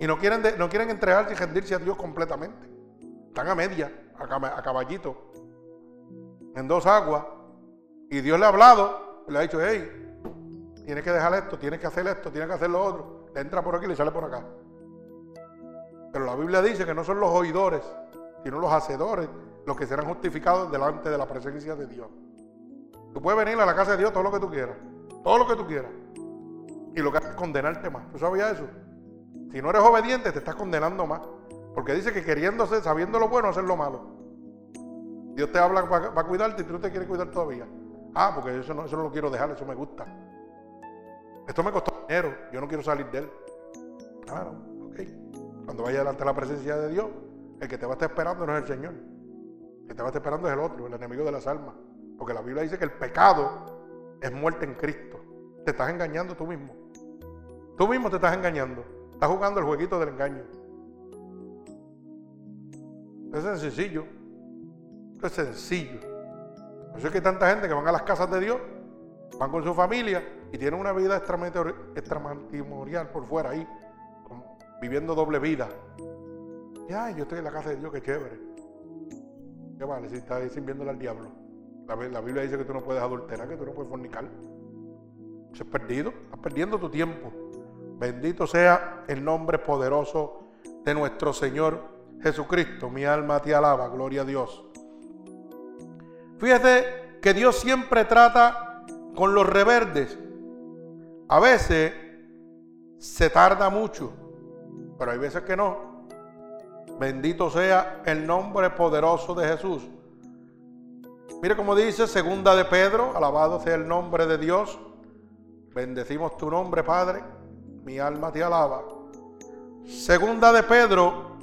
Y no quieren, no quieren entregarse y rendirse a Dios completamente. Están a media, a, caballito, en dos aguas. Y Dios le ha hablado, le ha dicho, hey, tienes que dejar esto, tienes que hacer esto, tienes que hacer lo otro. Entra por aquí y le sale por acá. Pero la Biblia dice que no son los oidores, sino los hacedores los que serán justificados delante de la presencia de Dios. Tú puedes venir a la casa de Dios todo lo que tú quieras, todo lo que tú quieras. Y lo que haces es condenarte más. ¿Tú sabías eso? Si no eres obediente, te estás condenando más. Porque dice que queriéndose, sabiendo lo bueno, hacer lo malo. Dios te habla para, cuidarte y tú te quieres cuidar todavía. Ah, porque eso no, eso no lo quiero dejar, eso me gusta. Esto me costó dinero, yo no quiero salir de él. Claro, ok. Cuando vayas delante de la presencia de Dios, el que te va a estar esperando no es el Señor. El que te va a estar esperando es el otro, el enemigo de las almas. Porque la Biblia dice que el pecado es muerte en Cristo. Te estás engañando tú mismo. Tú mismo te estás engañando. Estás jugando el jueguito del engaño. Es sencillo. Es sencillo. Por eso es que hay tanta gente que van a las casas de Dios, van con su familia y tienen una vida extramatrimonial por fuera ahí, viviendo doble vida. Ya, yo estoy en la casa de Dios, qué chévere. ¿Qué vale si estás sirviéndole al diablo? La, la, Biblia dice que tú no puedes adulterar, que tú no puedes fornicar. Eso es perdido, estás perdiendo tu tiempo. Bendito sea el nombre poderoso de nuestro Señor Jesucristo, mi alma te alaba, gloria a Dios. Fíjate que Dios siempre trata con los reverdes. A veces se tarda mucho, pero hay veces que no. Bendito sea el nombre poderoso de Jesús. Mire cómo dice segunda de Pedro, alabado sea el nombre de Dios. Bendecimos tu nombre, Padre. Mi alma te alaba. Segunda de Pedro.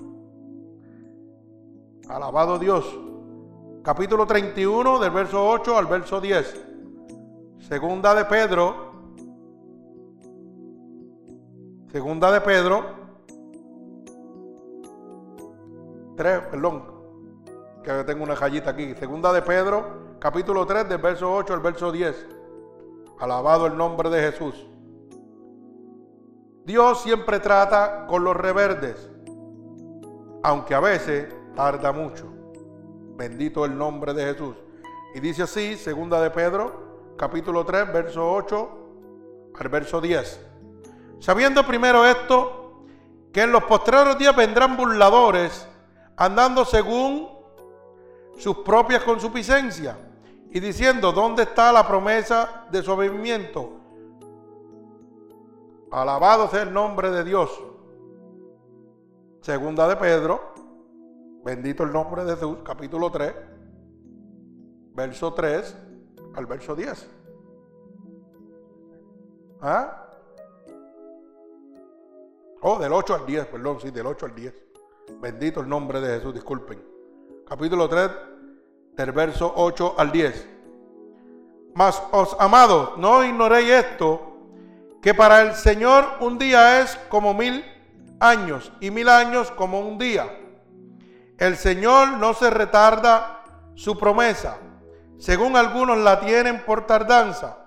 Alabado Dios. Capítulo 31 del verso 8 al verso 10. Segunda de Pedro. Segunda de Pedro. 3, perdón. Que tengo una jallita aquí. Segunda de Pedro, capítulo 3 del verso 8 al verso 10. Alabado el nombre de Jesús. Dios siempre trata con los reverdes, aunque a veces tarda mucho. Bendito el nombre de Jesús. Y dice así, segunda de Pedro, capítulo 3, verso 8 al verso 10. Sabiendo primero esto, que en los postreros días vendrán burladores, andando según sus propias consuficiencias, y diciendo, ¿dónde está la promesa de su avivamiento? Alabado sea el nombre de Dios. Segunda de Pedro, bendito el nombre de Jesús, capítulo 3, verso 3 al verso 10. ¿Ah? Oh, del 8 al 10, perdón, sí, del 8 al 10. Bendito el nombre de Jesús, disculpen. Capítulo 3, del verso 8 al 10. Mas os amados, no ignoréis esto que para el Señor un día es como mil años y mil años como un día. El Señor no se retarda su promesa, según algunos la tienen por tardanza,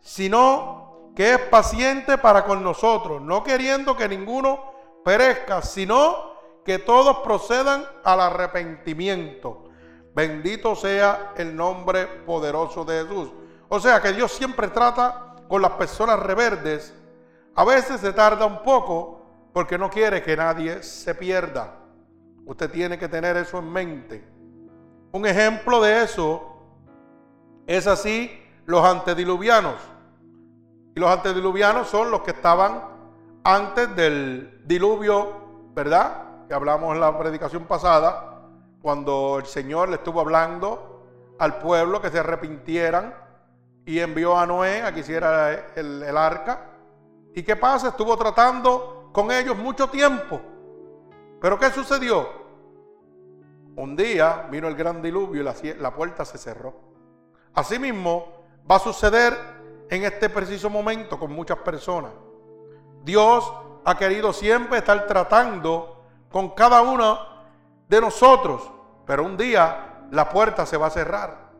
sino que es paciente para con nosotros, no queriendo que ninguno perezca, sino que todos procedan al arrepentimiento. Bendito sea el nombre poderoso de Jesús. O sea que Dios siempre trata con las personas reverdes, a veces se tarda un poco porque no quiere que nadie se pierda. Usted tiene que tener eso en mente. Un ejemplo de eso es así los antediluvianos. Y los antediluvianos son los que estaban antes del diluvio, ¿verdad? Que hablamos en la predicación pasada, cuando el Señor le estuvo hablando al pueblo que se arrepintieran y envió a Noé a que hiciera el, arca. ¿Y qué pasa? Estuvo tratando con ellos mucho tiempo. Pero ¿qué sucedió? Un día vino el gran diluvio y la, la puerta se cerró. Asimismo, va a suceder en este preciso momento con muchas personas. Dios ha querido siempre estar tratando con cada uno de nosotros, pero un día la puerta se va a cerrar.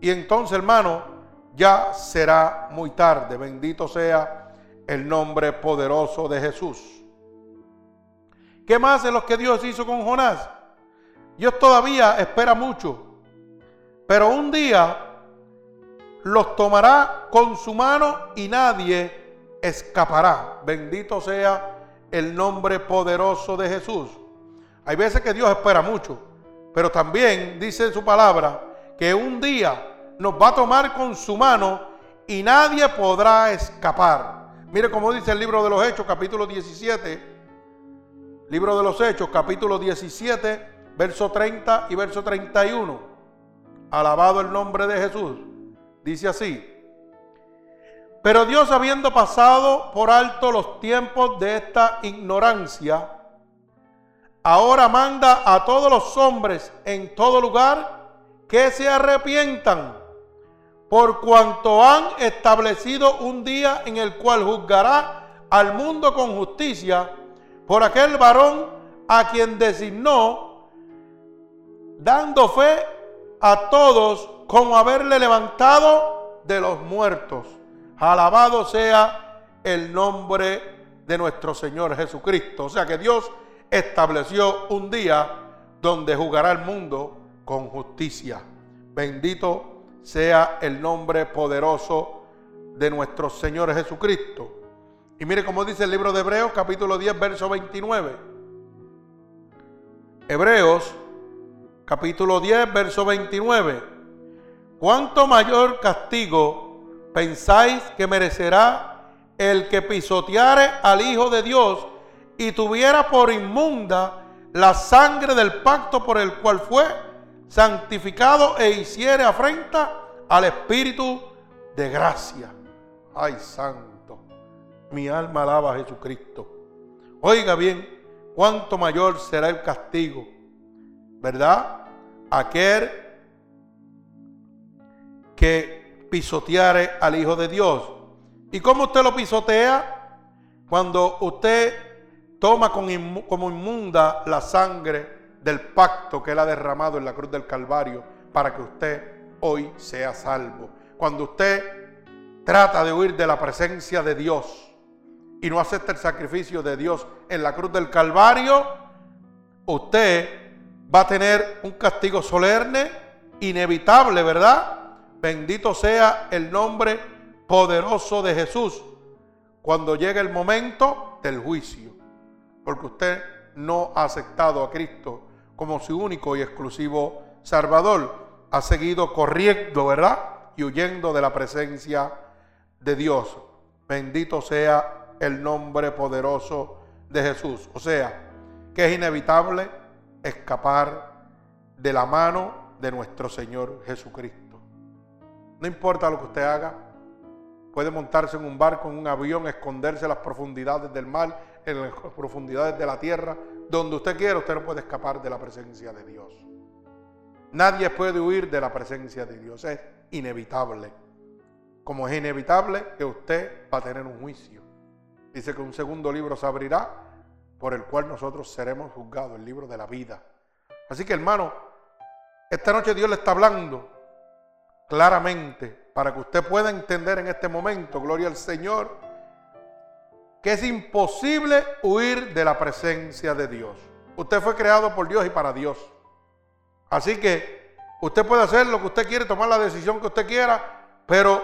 Y entonces, hermano, ya será muy tarde. Bendito sea el nombre poderoso de Jesús. ¿Qué más de lo que Dios hizo con Jonás? Dios todavía espera mucho, pero un día los tomará con su mano y nadie escapará. Bendito sea el nombre poderoso de Jesús. Hay veces que Dios espera mucho, pero también dice su palabra que un día nos va a tomar con su mano y nadie podrá escapar. Mire cómo dice el libro de los Hechos, capítulo 17. Libro de los Hechos, capítulo 17, verso 30 y verso 31. Alabado el nombre de Jesús. Dice así. Pero Dios habiendo pasado por alto los tiempos de esta ignorancia, ahora manda a todos los hombres en todo lugar que se arrepientan por cuanto han establecido un día en el cual juzgará al mundo con justicia por aquel varón a quien designó, dando fe a todos como haberle levantado de los muertos. Alabado sea el nombre de nuestro Señor Jesucristo. O sea que Dios estableció un día donde jugará el mundo con justicia. Bendito sea el nombre poderoso de nuestro Señor Jesucristo. Y mire cómo dice el libro de Hebreos capítulo 10, verso 29. Hebreos capítulo 10, verso 29. ¿Cuánto mayor castigo pensáis que merecerá el que pisoteare al Hijo de Dios y tuviera por inmunda la sangre del pacto por el cual fue santificado e hiciere afrenta al Espíritu de gracia. Ay, santo. Mi alma alaba a Jesucristo. Oiga bien, cuánto mayor será el castigo, ¿verdad? Aquel que pisoteare al Hijo de Dios. ¿Y cómo usted lo pisotea? Cuando usted toma como inmunda la sangre del pacto que Él ha derramado en la cruz del Calvario para que usted hoy sea salvo. Cuando usted trata de huir de la presencia de Dios y no acepta el sacrificio de Dios en la cruz del Calvario, usted va a tener un castigo solemne, inevitable, ¿verdad? Bendito sea el nombre poderoso de Jesús cuando llegue el momento del juicio, porque usted no ha aceptado a Cristo como su único y exclusivo Salvador ha seguido corriendo, ¿verdad? Y huyendo de la presencia de Dios. Bendito sea el nombre poderoso de Jesús. O sea, que es inevitable escapar de la mano de nuestro Señor Jesucristo. No importa lo que usted haga, puede montarse en un barco, en un avión, esconderse en las profundidades del mar, en las profundidades de la tierra, donde usted quiera, usted no puede escapar de la presencia de Dios. Nadie puede huir de la presencia de Dios. Es inevitable. Como es inevitable que usted va a tener un juicio. Dice que un segundo libro se abrirá por el cual nosotros seremos juzgados, el libro de la vida. Así que hermano, esta noche Dios le está hablando claramente para que usted pueda entender en este momento, gloria al Señor, que es imposible huir de la presencia de Dios. Usted fue creado por Dios y para Dios. Así que usted puede hacer lo que usted quiere, tomar la decisión que usted quiera, pero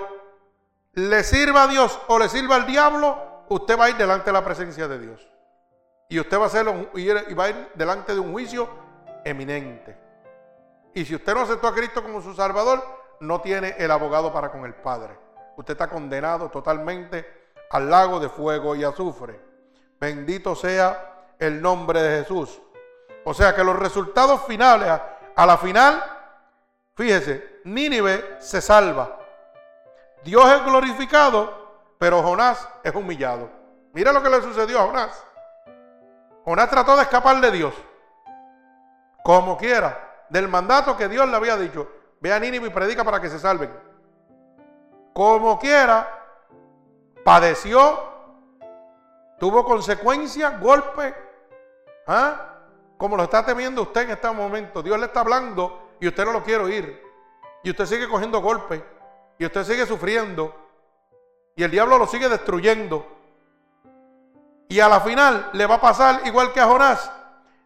le sirva a Dios o le sirva al diablo, usted va a ir delante de la presencia de Dios. Y usted va a y va a ir delante de un juicio eminente. Y si usted no aceptó a Cristo como su Salvador, no tiene el abogado para con el Padre. Usted está condenado totalmente al lago de fuego y azufre. Bendito sea el nombre de Jesús. O sea que los resultados finales a la final, fíjese, Nínive se salva. Dios es glorificado, pero Jonás es humillado. Mira lo que le sucedió a Jonás. Jonás trató de escapar de Dios, como quiera, del mandato que Dios le había dicho. Ve a Nínive y predica para que se salven. Como quiera, padeció, tuvo consecuencias, golpes. ¿ah? como lo está temiendo usted en este momento. Dios le está hablando y usted no lo quiere oír. Y usted sigue cogiendo golpes. Y usted sigue sufriendo. Y el diablo lo sigue destruyendo. Y a la final le va a pasar igual que a Jonás.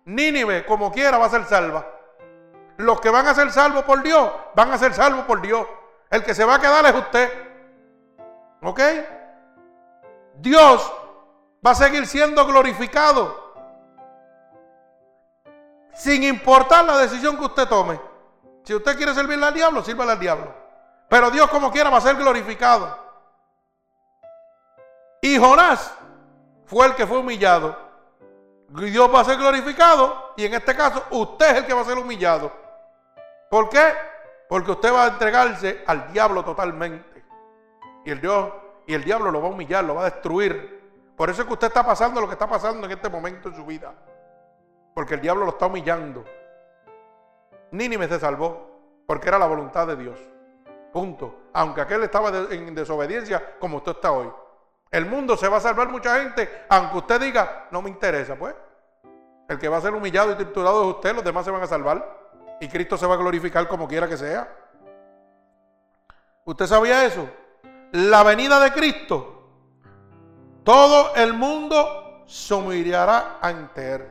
Nínive, como quiera, va a ser salva. Los que van a ser salvos por Dios, van a ser salvos por Dios. El que se va a quedar es usted. ¿Ok? Dios va a seguir siendo glorificado sin importar la decisión que usted tome. Si usted quiere servirle al diablo, sírvale al diablo. Pero Dios como quiera va a ser glorificado. Y Jonás fue el que fue humillado. Y Dios va a ser glorificado y en este caso usted es el que va a ser humillado. ¿Por qué? Porque usted va a entregarse al diablo totalmente. Y el Dios y el diablo lo va a humillar, lo va a destruir. Por eso es que usted está pasando lo que está pasando en este momento en su vida. Porque el diablo lo está humillando. Nínive se salvó porque era la voluntad de Dios. Punto. Aunque aquel estaba en desobediencia como usted está hoy. El mundo se va a salvar mucha gente, aunque usted diga, no me interesa, pues. El que va a ser humillado y triturado es usted, los demás se van a salvar. Y Cristo se va a glorificar como quiera que sea. ¿Usted sabía eso? La venida de Cristo, todo el mundo se humillará ante Él.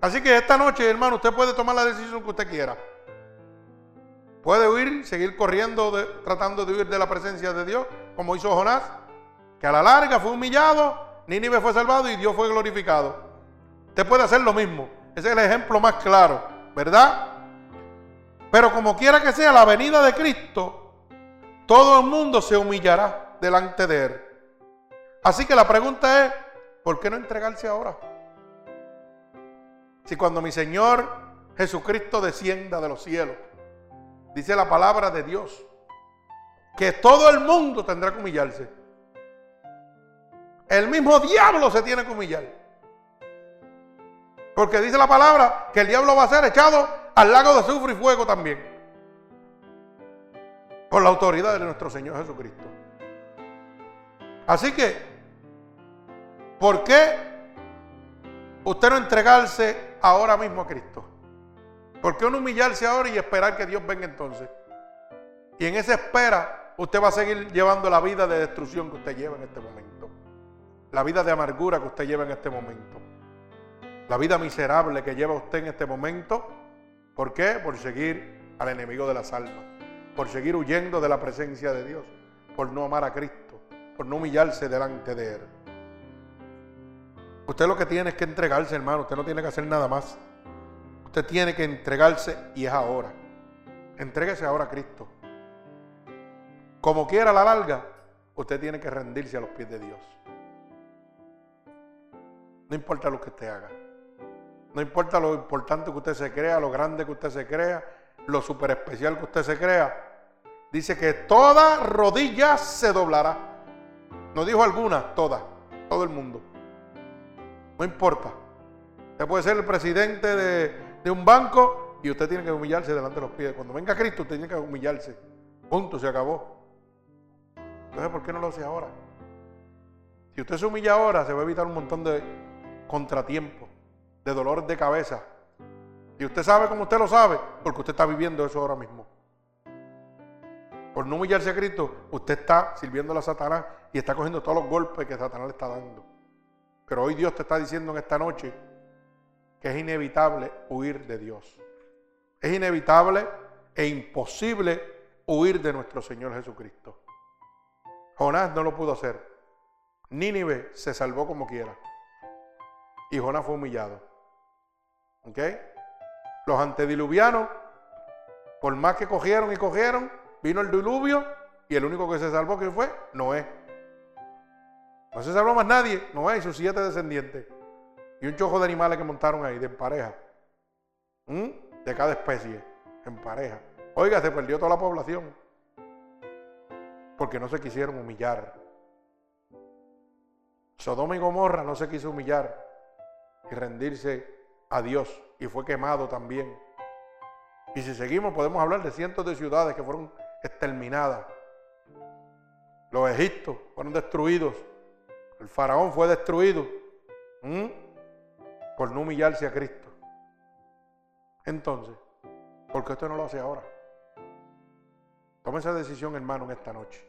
Así que esta noche, hermano, usted puede tomar la decisión que usted quiera. Puede huir, seguir corriendo, tratando de huir de la presencia de Dios, como hizo Jonás, que a la larga fue humillado, Nínive fue salvado y Dios fue glorificado. Usted puede hacer lo mismo. Ese es el ejemplo más claro, ¿verdad? Pero como quiera que sea la venida de Cristo, todo el mundo se humillará delante de Él. Así que la pregunta es, ¿por qué no entregarse ahora? Si cuando mi Señor Jesucristo descienda de los cielos, dice la palabra de Dios, que todo el mundo tendrá que humillarse. El mismo diablo se tiene que humillar. Porque dice la palabra que el diablo va a ser echado al lago de azufre y fuego también. Por la autoridad de nuestro Señor Jesucristo. Así que, ¿por qué usted no entregarse ahora mismo a Cristo? ¿Por qué no humillarse ahora y esperar que Dios venga entonces? Y en esa espera, usted va a seguir llevando la vida de destrucción que usted lleva en este momento. La vida de amargura que usted lleva en este momento. La vida miserable que lleva usted en este momento. ¿Por qué? Por seguir al enemigo de las almas. Por seguir huyendo de la presencia de Dios. Por no amar a Cristo. Por no humillarse delante de Él. Usted lo que tiene es que entregarse, hermano. Usted no tiene que hacer nada más. Usted tiene que entregarse y es ahora. Entréguese ahora a Cristo. Como quiera la larga, usted tiene que rendirse a los pies de Dios. No importa lo que usted haga. No importa lo importante que usted se crea, lo grande que usted se crea, lo super especial que usted se crea. Dice que toda rodilla se doblará. No dijo alguna, toda, todo el mundo. No importa. Usted puede ser el presidente de, un banco y usted tiene que humillarse delante de los pies. Cuando venga Cristo, usted tiene que humillarse. Punto, se acabó. Entonces, ¿por qué no lo hace ahora? Si usted se humilla ahora, se va a evitar un montón de contratiempos, de dolores de cabeza. Y usted sabe como usted lo sabe, porque usted está viviendo eso ahora mismo. Por no humillarse a Cristo, usted está sirviendo a Satanás y está cogiendo todos los golpes que Satanás le está dando. Pero hoy Dios te está diciendo en esta noche que es inevitable huir de Dios. Es inevitable e imposible huir de nuestro Señor Jesucristo. Jonás no lo pudo hacer. Nínive se salvó como quiera. Y Jonás fue humillado. ¿Ok? Los antediluvianos, por más que cogieron y cogieron, vino el diluvio y el único que se salvó, que fue? Noé. No se salvó más nadie, Noé y sus siete descendientes. Y un chojo de animales que montaron ahí, de pareja. ¿Mm? De cada especie, en pareja. Oiga, se perdió toda la población porque no se quisieron humillar. Sodoma y Gomorra no se quiso humillar y rendirse a Dios y fue quemado también. Y si seguimos podemos hablar de cientos de ciudades que fueron exterminadas. Los egiptos fueron destruidos. El faraón fue destruido por no humillarse a Cristo. Entonces, ¿por qué usted no lo hace ahora? Tome esa decisión, hermano, en esta noche.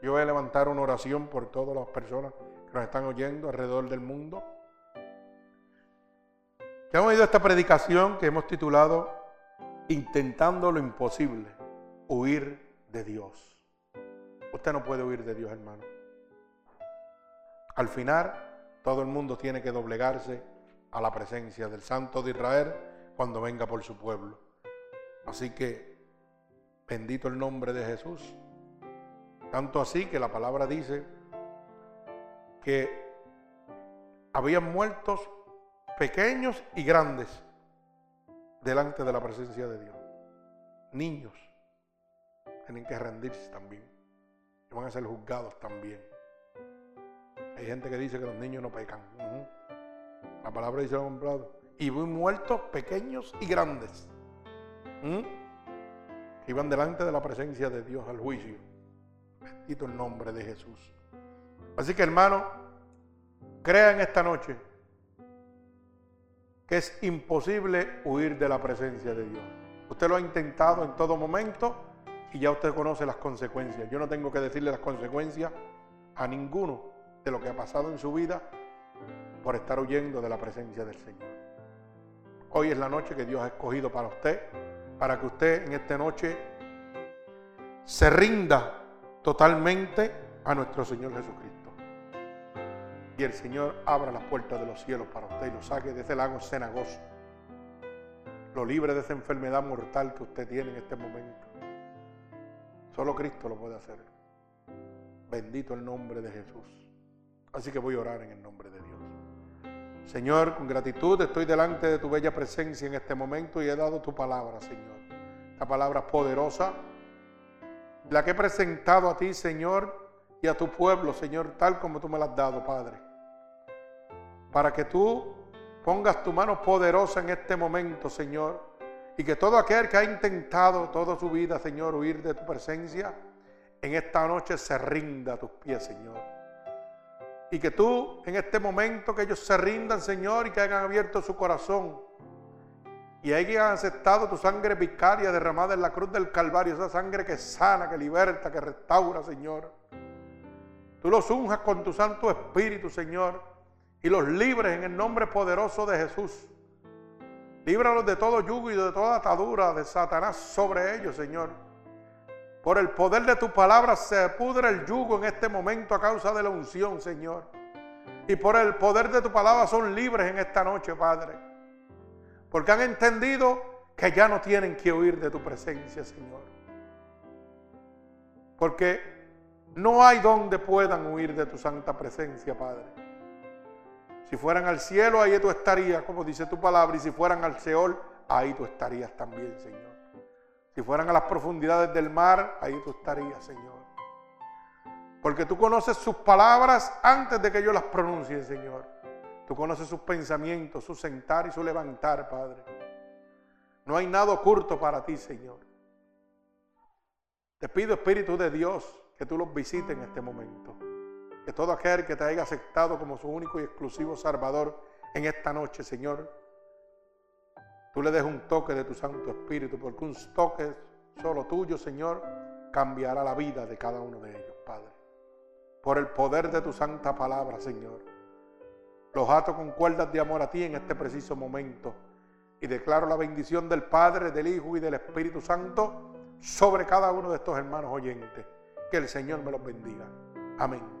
Yo voy a levantar una oración por todas las personas que nos están oyendo alrededor del mundo. Que han oído esta predicación que hemos titulado Intentando lo imposible, huir de Dios. Usted no puede huir de Dios, hermano. Al final, todo el mundo tiene que doblegarse a la presencia del Santo de Israel cuando venga por su pueblo. Así que, bendito el nombre de Jesús. Tanto así que la palabra dice que habían muertos pequeños y grandes delante de la presencia de Dios. Niños tienen que rendirse también. Y van a ser juzgados también. Hay gente que dice que los niños no pecan. La palabra dice lo comprado. Y muertos pequeños y grandes. Que iban delante de la presencia de Dios al juicio. Bendito el nombre de Jesús. Así que hermano, crea en esta noche que es imposible huir de la presencia de Dios. Usted lo ha intentado en todo momento y ya usted conoce las consecuencias. Yo no tengo que decirle las consecuencias a ninguno de lo que ha pasado en su vida por estar huyendo de la presencia del Señor. Hoy es la noche que Dios ha escogido para usted, para que usted en esta noche se rinda totalmente a nuestro Señor Jesucristo. Y el Señor abra las puertas de los cielos para usted y lo saque de ese lago cenagoso. Lo libre de esa enfermedad mortal que usted tiene en este momento. Solo Cristo lo puede hacer. Bendito el nombre de Jesús. Así que voy a orar en el nombre de Dios. Señor, con gratitud estoy delante de tu bella presencia en este momento y he dado tu palabra, Señor. La palabra poderosa la que he presentado a ti, Señor, y a tu pueblo, Señor, tal como tú me la has dado, Padre. Para que tú pongas tu mano poderosa en este momento, Señor, y que todo aquel que ha intentado toda su vida, Señor, huir de tu presencia, en esta noche se rinda a tus pies, Señor. Y que tú, en este momento, que ellos se rindan, Señor, y que hayan abierto su corazón y hayan aceptado tu sangre vicaria derramada en la cruz del Calvario, esa sangre que sana, que liberta, que restaura, Señor. Tú los unjas con tu Santo Espíritu, Señor, y los libres en el nombre poderoso de Jesús. Líbralos de todo yugo y de toda atadura de Satanás sobre ellos, Señor. Por el poder de tu palabra se pudre el yugo en este momento a causa de la unción, Señor. Y por el poder de tu palabra son libres en esta noche, Padre. Porque han entendido que ya no tienen que huir de tu presencia, Señor. Porque no hay donde puedan huir de tu santa presencia, Padre. Si fueran al cielo, ahí tú estarías, como dice tu palabra, y si fueran al Seol, ahí tú estarías también, Señor. Si fueran a las profundidades del mar, ahí tú estarías, Señor. Porque tú conoces sus palabras antes de que yo las pronuncie, Señor. Tú conoces sus pensamientos, su sentar y su levantar, Padre. No hay nada oculto para ti, Señor. Te pido, Espíritu de Dios, que tú los visites en este momento. Que todo aquel que te haya aceptado como su único y exclusivo Salvador en esta noche, Señor, tú le des un toque de tu Santo Espíritu, porque un toque solo tuyo, Señor, cambiará la vida de cada uno de ellos, Padre. Por el poder de tu santa palabra, Señor. Los ato con cuerdas de amor a ti en este preciso momento. Y declaro la bendición del Padre, del Hijo y del Espíritu Santo sobre cada uno de estos hermanos oyentes. Que el Señor me los bendiga. Amén.